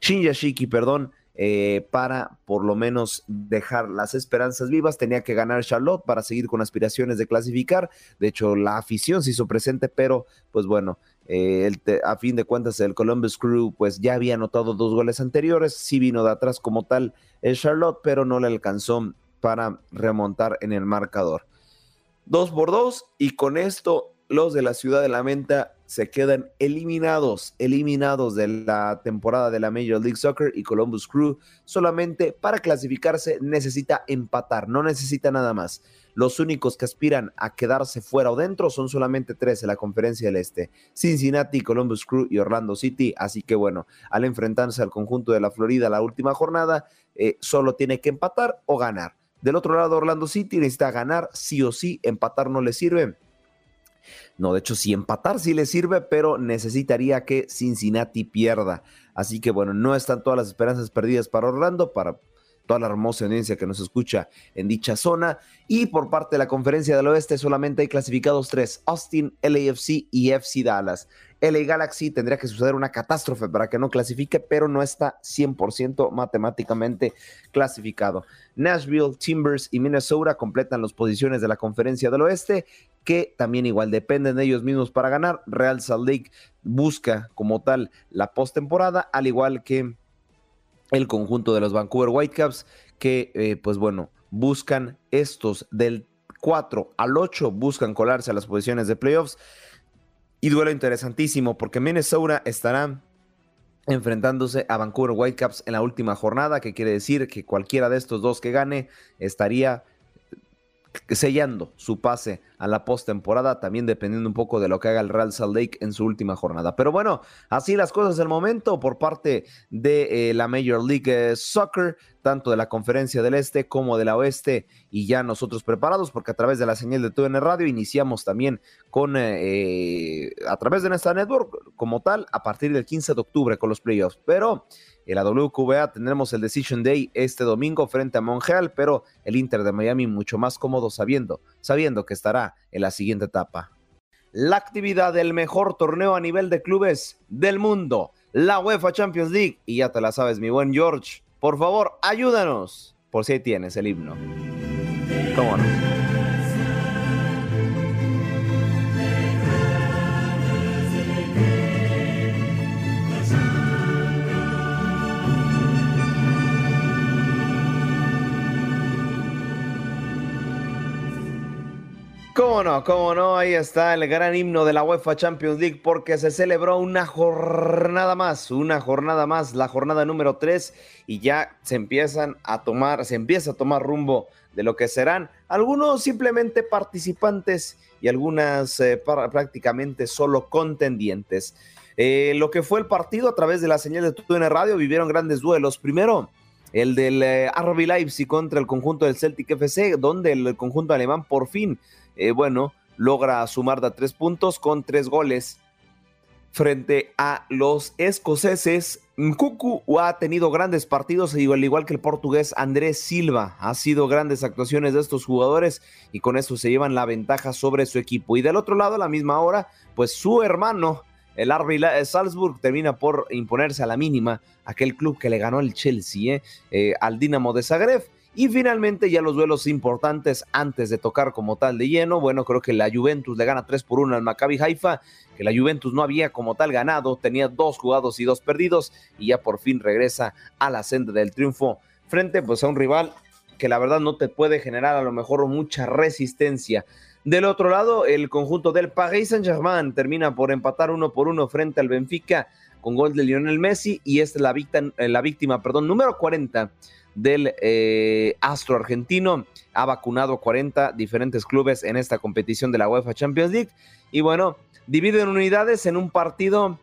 Shinyashiki, perdón, eh, para por lo menos dejar las esperanzas vivas. Tenía que ganar Charlotte para seguir con aspiraciones de clasificar. De hecho, la afición se hizo presente, pero pues bueno, eh, a fin de cuentas el Columbus Crew pues ya había anotado dos goles anteriores. Sí vino de atrás como tal el Charlotte, pero no le alcanzó para remontar en el marcador. Dos por dos y con esto los de la ciudad de la menta se quedan eliminados, eliminados de la temporada de la Major League Soccer y Columbus Crew solamente para clasificarse necesita empatar, no necesita nada más. Los únicos que aspiran a quedarse fuera o dentro son solamente tres en la conferencia del Este, Cincinnati, Columbus Crew y Orlando City. Así que bueno, al enfrentarse al conjunto de la Florida la última jornada, eh, solo tiene que empatar o ganar. Del otro lado, Orlando City necesita ganar sí o sí, empatar no le sirve no, de hecho, si empatar sí le sirve, pero necesitaría que Cincinnati pierda. Así que bueno, no están todas las esperanzas perdidas para Orlando, para toda la hermosa audiencia que nos escucha en dicha zona. Y por parte de la conferencia del oeste solamente hay clasificados tres, Austin, LAFC y FC Dallas. LA Galaxy tendría que suceder una catástrofe para que no clasifique, pero no está 100% matemáticamente clasificado. Nashville, Timbers y Minnesota completan las posiciones de la conferencia del oeste, que también igual dependen de ellos mismos para ganar. Real Salt Lake busca como tal la postemporada, al igual que el conjunto de los Vancouver Whitecaps, que eh, pues bueno, buscan estos del 4 al 8, buscan colarse a las posiciones de playoffs. Y duelo interesantísimo porque Minnesota estará enfrentándose a Vancouver Whitecaps en la última jornada, que quiere decir que cualquiera de estos dos que gane estaría sellando su pase a la postemporada, también dependiendo un poco de lo que haga el Real Salt Lake en su última jornada. Pero bueno, así las cosas del momento por parte de eh, la Major League eh, Soccer, tanto de la Conferencia del Este como de la Oeste, y ya nosotros preparados, porque a través de la señal de TUN Radio iniciamos también con, eh, a través de nuestra network como tal, a partir del 15 de octubre con los playoffs. Pero en la WQBA tendremos el Decision Day este domingo frente a Monreal, pero el Inter de Miami mucho más cómodo sabiendo, sabiendo que estará en la siguiente etapa. La actividad del mejor torneo a nivel de clubes del mundo, la UEFA Champions League, y ya te la sabes, mi buen George, por favor, ayúdanos, por si ahí tienes el himno. ¿Cómo no? ¿Cómo no? ¿Cómo no? Ahí está el gran himno de la UEFA Champions League porque se celebró una jornada más, una jornada más, la jornada número 3 y ya se empiezan a tomar, se empieza a tomar rumbo de lo que serán algunos simplemente participantes y algunas eh, prácticamente solo contendientes. Eh, lo que fue el partido a través de la señal de TUN Radio vivieron grandes duelos. Primero, el del eh, RB Leipzig contra el conjunto del Celtic FC, donde el conjunto alemán por fin eh, bueno, logra sumar de tres puntos con tres goles frente a los escoceses. Nkuku ha tenido grandes partidos, al igual que el portugués Andrés Silva. Ha sido grandes actuaciones de estos jugadores y con eso se llevan la ventaja sobre su equipo. Y del otro lado, a la misma hora, pues su hermano, el RB Salzburg termina por imponerse a la mínima aquel club que le ganó el Chelsea ¿eh? Eh, al Dinamo de Zagreb. Y finalmente ya los duelos importantes antes de tocar como tal de lleno. Bueno, creo que la Juventus le gana 3 por 1 al Maccabi Haifa, que la Juventus no había como tal ganado, tenía dos jugados y dos perdidos y ya por fin regresa a la senda del triunfo frente pues a un rival que la verdad no te puede generar a lo mejor mucha resistencia. Del otro lado, el conjunto del Paris Saint-Germain termina por empatar uno por uno frente al Benfica con gol de Lionel Messi y es la víctima, la víctima perdón, número 40 del eh, astro argentino. Ha vacunado 40 diferentes clubes en esta competición de la UEFA Champions League. Y bueno, dividen unidades en un partido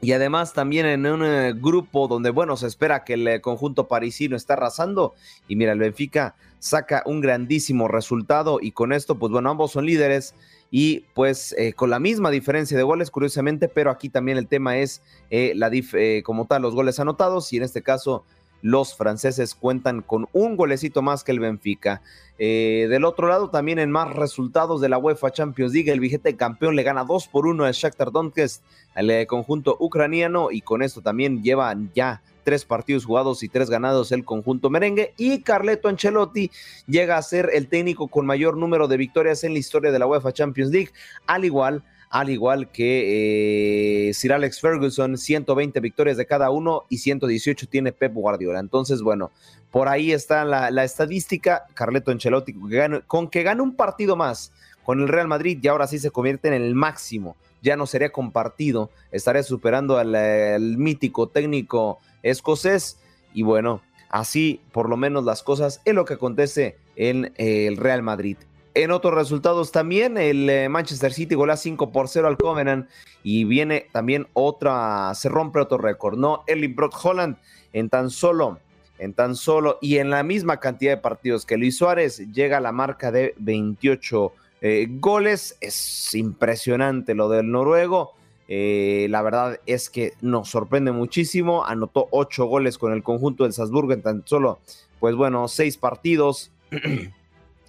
y además también en un eh, grupo donde, bueno, se espera que el eh, conjunto parisino está arrasando. Y mira, el Benfica saca un grandísimo resultado y con esto, pues bueno, ambos son líderes y pues eh, con la misma diferencia de goles, curiosamente, pero aquí también el tema es la como tal los goles anotados y en este caso los franceses cuentan con un golecito más que el Benfica. Eh, del otro lado, también en más resultados de la UEFA Champions League, el vigente campeón le gana 2 por 1 al Shakhtar Donetsk, al eh, conjunto ucraniano, y con esto también llevan ya tres partidos jugados y tres ganados el conjunto merengue. Y Carleto Ancelotti llega a ser el técnico con mayor número de victorias en la historia de la UEFA Champions League, al igual al igual que eh, Sir Alex Ferguson, 120 victorias de cada uno y 118 tiene Pep Guardiola. Entonces, bueno, por ahí está la, estadística. Carleto Ancelotti, con que gane un partido más con el Real Madrid y ahora sí se convierte en el máximo. Ya no sería compartido, estaría superando al, mítico técnico escocés. Y bueno, así por lo menos las cosas es lo que acontece en el Real Madrid. En otros resultados también, el eh, Manchester City golea 5 por 0 al Covenant y viene también otra, se rompe otro récord, ¿no? Erling Brock Holland en tan solo, en tan solo y en la misma cantidad de partidos que Luis Suárez llega a la marca de 28 eh, goles. Es impresionante lo del noruego. Eh, la verdad es que nos sorprende muchísimo. Anotó 8 goles con el conjunto del Salzburgo en tan solo, pues bueno, 6 partidos.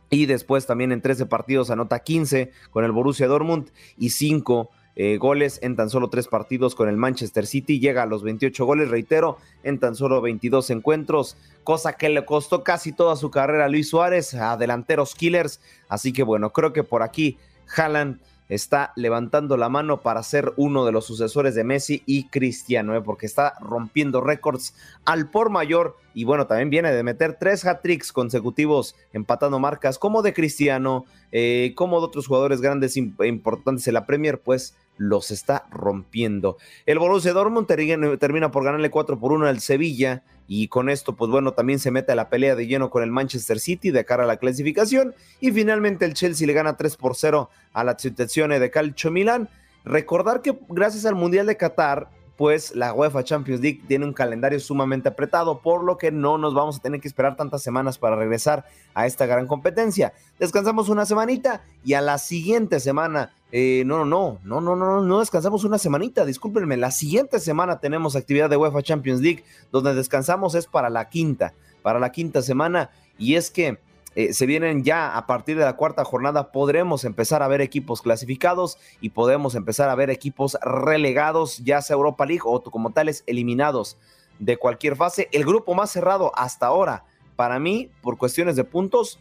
Y después también en 13 partidos anota 15 con el Borussia Dortmund y 5 eh, goles en tan solo 3 partidos con el Manchester City. Llega a los 28 goles, reitero, en tan solo 22 encuentros, cosa que le costó casi toda su carrera a Luis Suárez, a delanteros killers. Así que bueno, creo que por aquí Haaland está levantando la mano para ser uno de los sucesores de Messi y Cristiano, ¿eh? porque está rompiendo récords al por mayor y bueno, también viene de meter tres hat-tricks consecutivos empatando marcas como de Cristiano, eh, como de otros jugadores grandes e importantes en la Premier, pues los está rompiendo. El Borussia Dortmund termina por ganarle 4 por 1 al Sevilla y con esto, pues bueno, también se mete a la pelea de lleno con el Manchester City de cara a la clasificación y finalmente el Chelsea le gana 3 por 0 a la situación de Calcio Milán. Recordar que gracias al Mundial de Qatar, pues la UEFA Champions League tiene un calendario sumamente apretado, por lo que no nos vamos a tener que esperar tantas semanas para regresar a esta gran competencia. Descansamos una semanita y a la siguiente semana, eh, no, no, no, no, no, no, no descansamos una semanita, discúlpenme, la siguiente semana tenemos actividad de UEFA Champions League, donde descansamos es para la quinta, para la quinta semana, y es que eh, se vienen ya a partir de la cuarta jornada, podremos empezar a ver equipos clasificados y podemos empezar a ver equipos relegados, ya sea Europa League o como tales eliminados de cualquier fase. El grupo más cerrado hasta ahora, para mí, por cuestiones de puntos,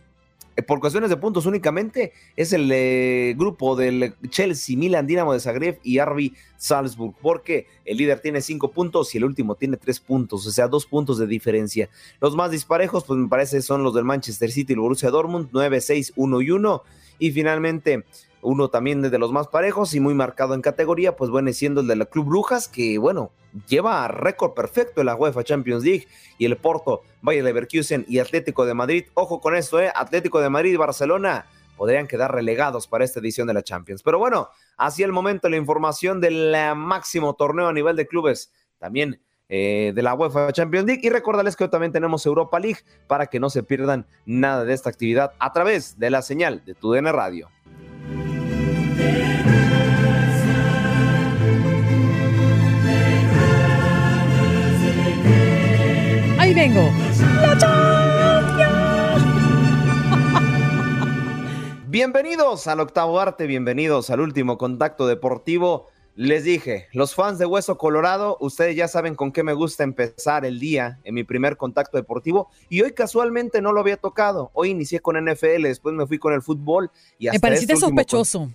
por cuestiones de puntos únicamente, es el eh, grupo del Chelsea, Milan, Dinamo de Zagreb y RB Salzburg, porque el líder tiene cinco puntos y el último tiene tres puntos, o sea, dos puntos de diferencia. Los más disparejos, pues me parece, son los del Manchester City y el Borussia Dortmund, 9, 6, 1 y 1. Y finalmente, uno también de los más parejos y muy marcado en categoría, pues viene siendo el de la Club Brujas, que bueno, lleva récord perfecto en la UEFA Champions League y el Porto, Bayer Leverkusen y Atlético de Madrid. Ojo con esto, ¿eh? Atlético de Madrid y Barcelona podrían quedar relegados para esta edición de la Champions. Pero bueno, así el momento la información del máximo torneo a nivel de clubes. También eh, de la UEFA Champions League. Y recordarles que hoy también tenemos Europa League para que no se pierdan nada de esta actividad a través de la señal de TUDN Radio. Ahí vengo. Bienvenidos al octavo arte, bienvenidos al último contacto deportivo. Les dije, los fans de Hueso Colorado, ustedes ya saben con qué me gusta empezar el día en mi primer contacto deportivo y hoy casualmente no lo había tocado. Hoy inicié con NFL, después me fui con el fútbol y hasta Me pareciste este sospechoso.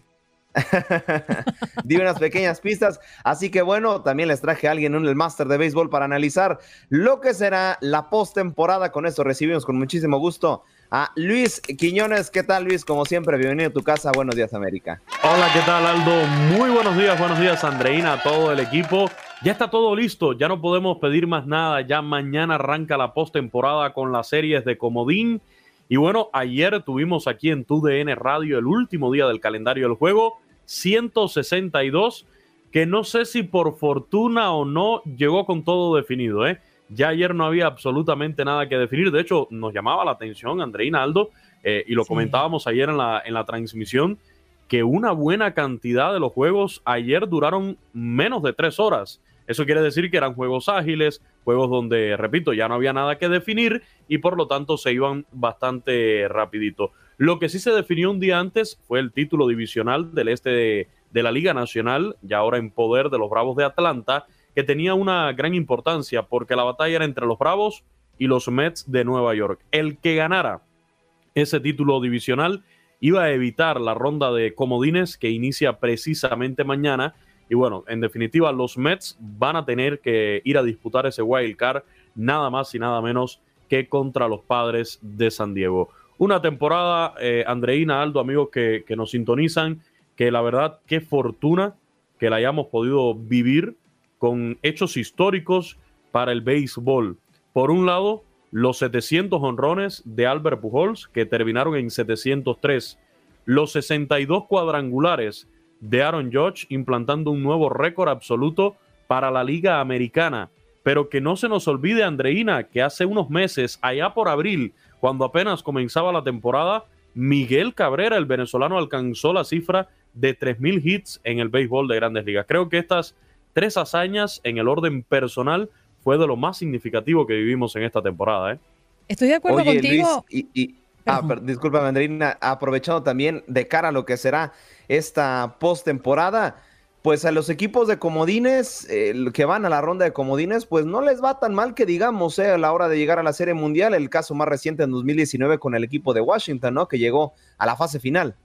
Di unas pequeñas pistas, así que bueno, también les traje a alguien en el máster de béisbol para analizar lo que será la postemporada. Con esto recibimos con muchísimo gusto a Luis Quiñones. ¿Qué tal, Luis? Como siempre, bienvenido a tu casa. Buenos días, América. Hola, ¿qué tal, Aldo? Muy buenos días, buenos días, Andreina, a todo el equipo. Ya está todo listo, ya no podemos pedir más nada. Ya mañana arranca la postemporada con las series de Comodín. Y bueno, ayer tuvimos aquí en TUDN Radio el último día del calendario del juego, 162, que no sé si por fortuna o no llegó con todo definido, ¿eh? Ya ayer no había absolutamente nada que definir. De hecho, nos llamaba la atención, Andreina Aldo, eh, y lo comentábamos ayer en la, en la transmisión, que una buena cantidad de los juegos ayer duraron menos de tres horas. Eso quiere decir que eran juegos ágiles, juegos donde, repito, ya no había nada que definir y por lo tanto se iban bastante rapidito. Lo que sí se definió un día antes fue el título divisional del este de, de la Liga Nacional, ya ahora en poder de los Bravos de Atlanta, que tenía una gran importancia porque la batalla era entre los Bravos y los Mets de Nueva York. El que ganara ese título divisional iba a evitar la ronda de comodines que inicia precisamente mañana. Y bueno, en definitiva, los Mets van a tener que ir a disputar ese wild card nada más y nada menos que contra los padres de San Diego. Una temporada, eh, Andreina, Aldo, amigos que, que nos sintonizan, que la verdad, qué fortuna que la hayamos podido vivir con hechos históricos para el béisbol. Por un lado, los 700 honrones de Albert Pujols, que terminaron en 703. Los 62 cuadrangulares de Aaron Judge, implantando un nuevo récord absoluto para la Liga Americana. Pero que no se nos olvide, Andreina, que hace unos meses, allá por abril, cuando apenas comenzaba la temporada, Miguel Cabrera, el venezolano, alcanzó la cifra de 3.000 hits en el béisbol de grandes ligas. Creo que estas tres hazañas en el orden personal fue de lo más significativo que vivimos en esta temporada. ¿eh? Estoy de acuerdo Oye, contigo. Luis, y, y- ah, disculpa, Andreina, aprovechando también de cara a lo que será esta postemporada, pues a los equipos de comodines que van a la ronda de comodines, pues no les va tan mal que digamos eh, a la hora de llegar a la Serie Mundial. El caso más reciente en 2019 con el equipo de Washington, ¿no? Que llegó a la fase final.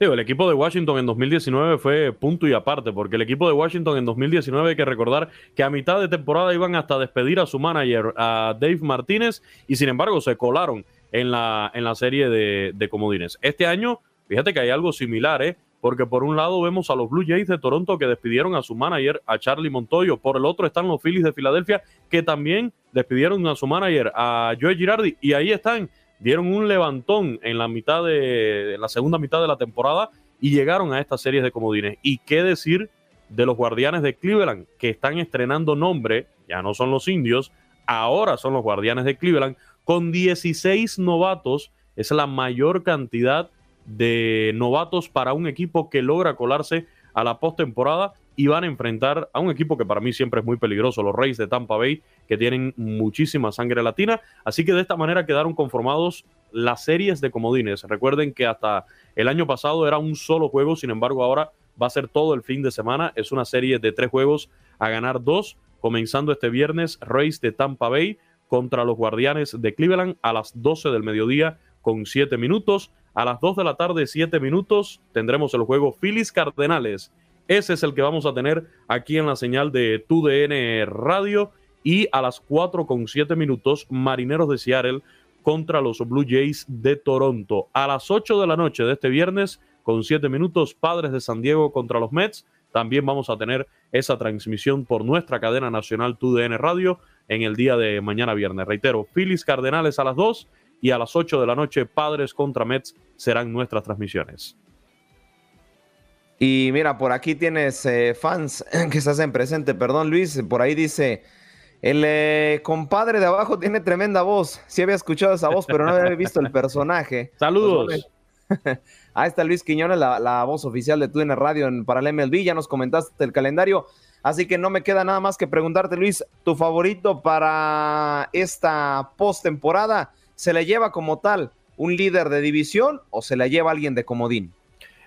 Digo, el equipo de Washington en 2019 fue punto y aparte, porque el equipo de Washington en 2019 hay que recordar que a mitad de temporada iban hasta despedir a su manager, a Dave Martínez, y sin embargo se colaron en la, en la serie de, comodines. Este año, fíjate que hay algo similar, ¿eh? Porque por un lado vemos a los Blue Jays de Toronto que despidieron a su manager, a Charlie Montoyo. Por el otro están los Phillies de Filadelfia que también despidieron a su manager, a Joe Girardi. Y ahí están dieron un levantón en la mitad de la segunda mitad de la temporada y llegaron a estas series de comodines. Y qué decir de los Guardianes de Cleveland que están estrenando nombre, ya no son los indios, ahora son los Guardianes de Cleveland con 16 novatos, es la mayor cantidad de novatos para un equipo que logra colarse a la postemporada y van a enfrentar a un equipo que para mí siempre es muy peligroso, los Reyes de Tampa Bay, que tienen muchísima sangre latina. Así que de esta manera quedaron conformados las series de comodines. Recuerden que hasta el año pasado era un solo juego, sin embargo ahora va a ser todo el fin de semana. Es una serie de tres juegos a ganar dos, comenzando este viernes Reyes de Tampa Bay contra los Guardianes de Cleveland a las 12 del mediodía con 7 minutos. A las 2 de la tarde, 7 minutos, tendremos el juego Phillies Cardenales. Ese es el que vamos a tener aquí en la señal de TUDN Radio. Y a las 4 con 7 minutos, Marineros de Seattle contra los Blue Jays de Toronto. A las 8 de la noche de este viernes, con 7 minutos, Padres de San Diego contra los Mets. También vamos a tener esa transmisión por nuestra cadena nacional TUDN Radio en el día de mañana viernes. Reitero, Phillies Cardenales a las 2 y a las 8 de la noche Padres contra Mets serán nuestras transmisiones. Y mira, por aquí tienes eh, fans que se hacen presente. Perdón, Luis, por ahí dice, el eh, compadre de abajo tiene tremenda voz. Sí había escuchado esa voz, pero no había visto el personaje. Saludos. Pues, Ahí está Luis Quiñones, la, voz oficial de TUDN Radio en, para el MLB. Ya nos comentaste el calendario. Así que no me queda nada más que preguntarte, Luis, tu favorito para esta postemporada, ¿se le lleva como tal un líder de división o se le lleva alguien de comodín?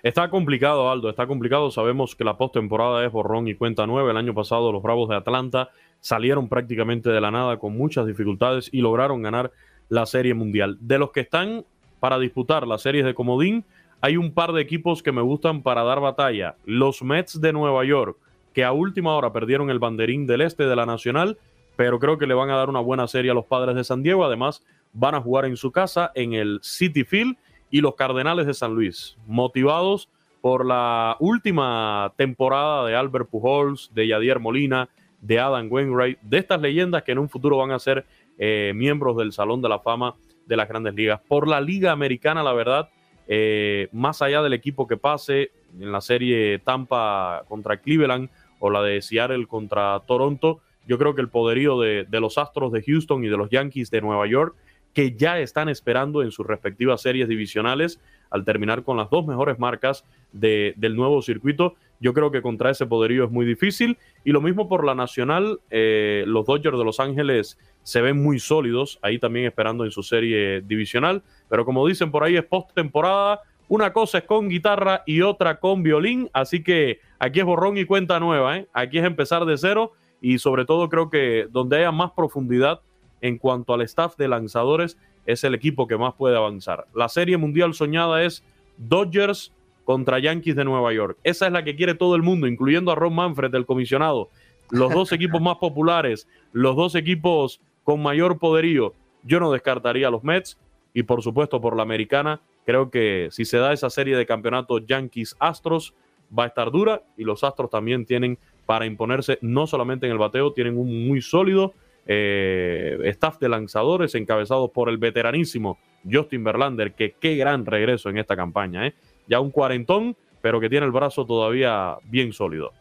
Está complicado, Aldo, está complicado. Sabemos que la postemporada es borrón y cuenta nueve. El año pasado los Bravos de Atlanta salieron prácticamente de la nada con muchas dificultades y lograron ganar la Serie Mundial. De los que están para disputar las series de Comodín, hay un par de equipos que me gustan para dar batalla. Los Mets de Nueva York, que a última hora perdieron el banderín del este de la Nacional, pero creo que le van a dar una buena serie a los padres de San Diego. Además, van a jugar en su casa en el City Field y los Cardenales de San Luis, motivados por la última temporada de Albert Pujols, de Yadier Molina, de Adam Wainwright, de estas leyendas que en un futuro van a ser eh, miembros del Salón de la Fama de las grandes ligas. Por la Liga Americana, la verdad, eh, más allá del equipo que pase en la serie Tampa contra Cleveland o la de Seattle contra Toronto, yo creo que el poderío de, los Astros de Houston y de los Yankees de Nueva York, que ya están esperando en sus respectivas series divisionales al terminar con las dos mejores marcas del nuevo circuito, yo creo que contra ese poderío es muy difícil. Y lo mismo por la nacional, eh, los Dodgers de Los Ángeles se ven muy sólidos, ahí también esperando en su serie divisional. Pero como dicen por ahí, es post-temporada. Una cosa es con guitarra y otra con violín. Así que aquí es borrón y cuenta nueva. ¿eh? Aquí es empezar de cero. Y sobre todo creo que donde haya más profundidad en cuanto al staff de lanzadores es el equipo que más puede avanzar. La serie mundial soñada es Dodgers contra Yankees de Nueva York. Esa es la que quiere todo el mundo, incluyendo a Ron Manfred, el comisionado. Los dos equipos más populares, los dos equipos con mayor poderío. Yo no descartaría a los Mets y por supuesto por la americana. Creo que si se da esa serie de campeonatos Yankees-Astros va a estar dura y los Astros también tienen para imponerse no solamente en el bateo, tienen un muy sólido eh, staff de lanzadores encabezados por el veteranísimo Justin Verlander, que qué gran regreso en esta campaña. ¿eh? Ya un cuarentón, pero que tiene el brazo todavía bien sólido.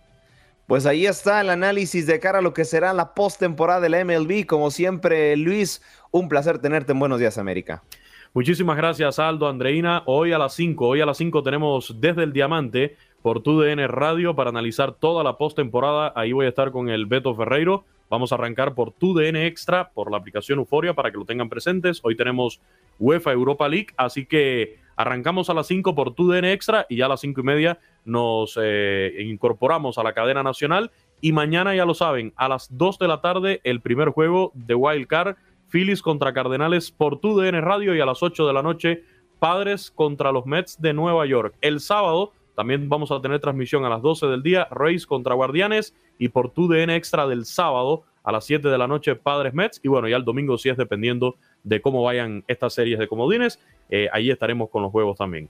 Pues ahí está el análisis de cara a lo que será la postemporada de la MLB. Como siempre, Luis, un placer tenerte en Buenos Días América. Muchísimas gracias, Aldo, Andreina. Hoy a las 5, hoy a las 5 tenemos desde el Diamante por TUDN Radio para analizar toda la postemporada. Ahí voy a estar con el Beto Ferreiro. Vamos a arrancar por TUDN Extra, por la aplicación Euforia, para que lo tengan presentes. Hoy tenemos UEFA Europa League, así que arrancamos a las 5 por TUDN Extra y ya a las 5 y media nos eh, incorporamos a la cadena nacional y mañana ya lo saben, a las 2 de la tarde el primer juego de Wild Card, Phillies contra Cardenales por TUDN Radio y a las 8 de la noche Padres contra los Mets de Nueva York. El sábado también vamos a tener transmisión a las 12 del día, Rays contra Guardianes y por TUDN Extra del sábado a las 7 de la noche Padres Mets y bueno, ya el domingo sí es dependiendo de cómo vayan estas series de comodines, eh, ahí estaremos con los juegos también.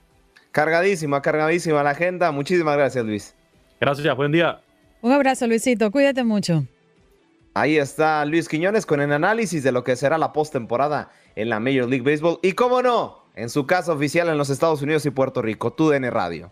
Cargadísima, cargadísima la agenda. Muchísimas gracias, Luis. Gracias, buen día. Un abrazo, Luisito. Cuídate mucho. Ahí está Luis Quiñones con el análisis de lo que será la postemporada en la Major League Baseball. Y cómo no, en su casa oficial en los Estados Unidos y Puerto Rico, TUDN Radio.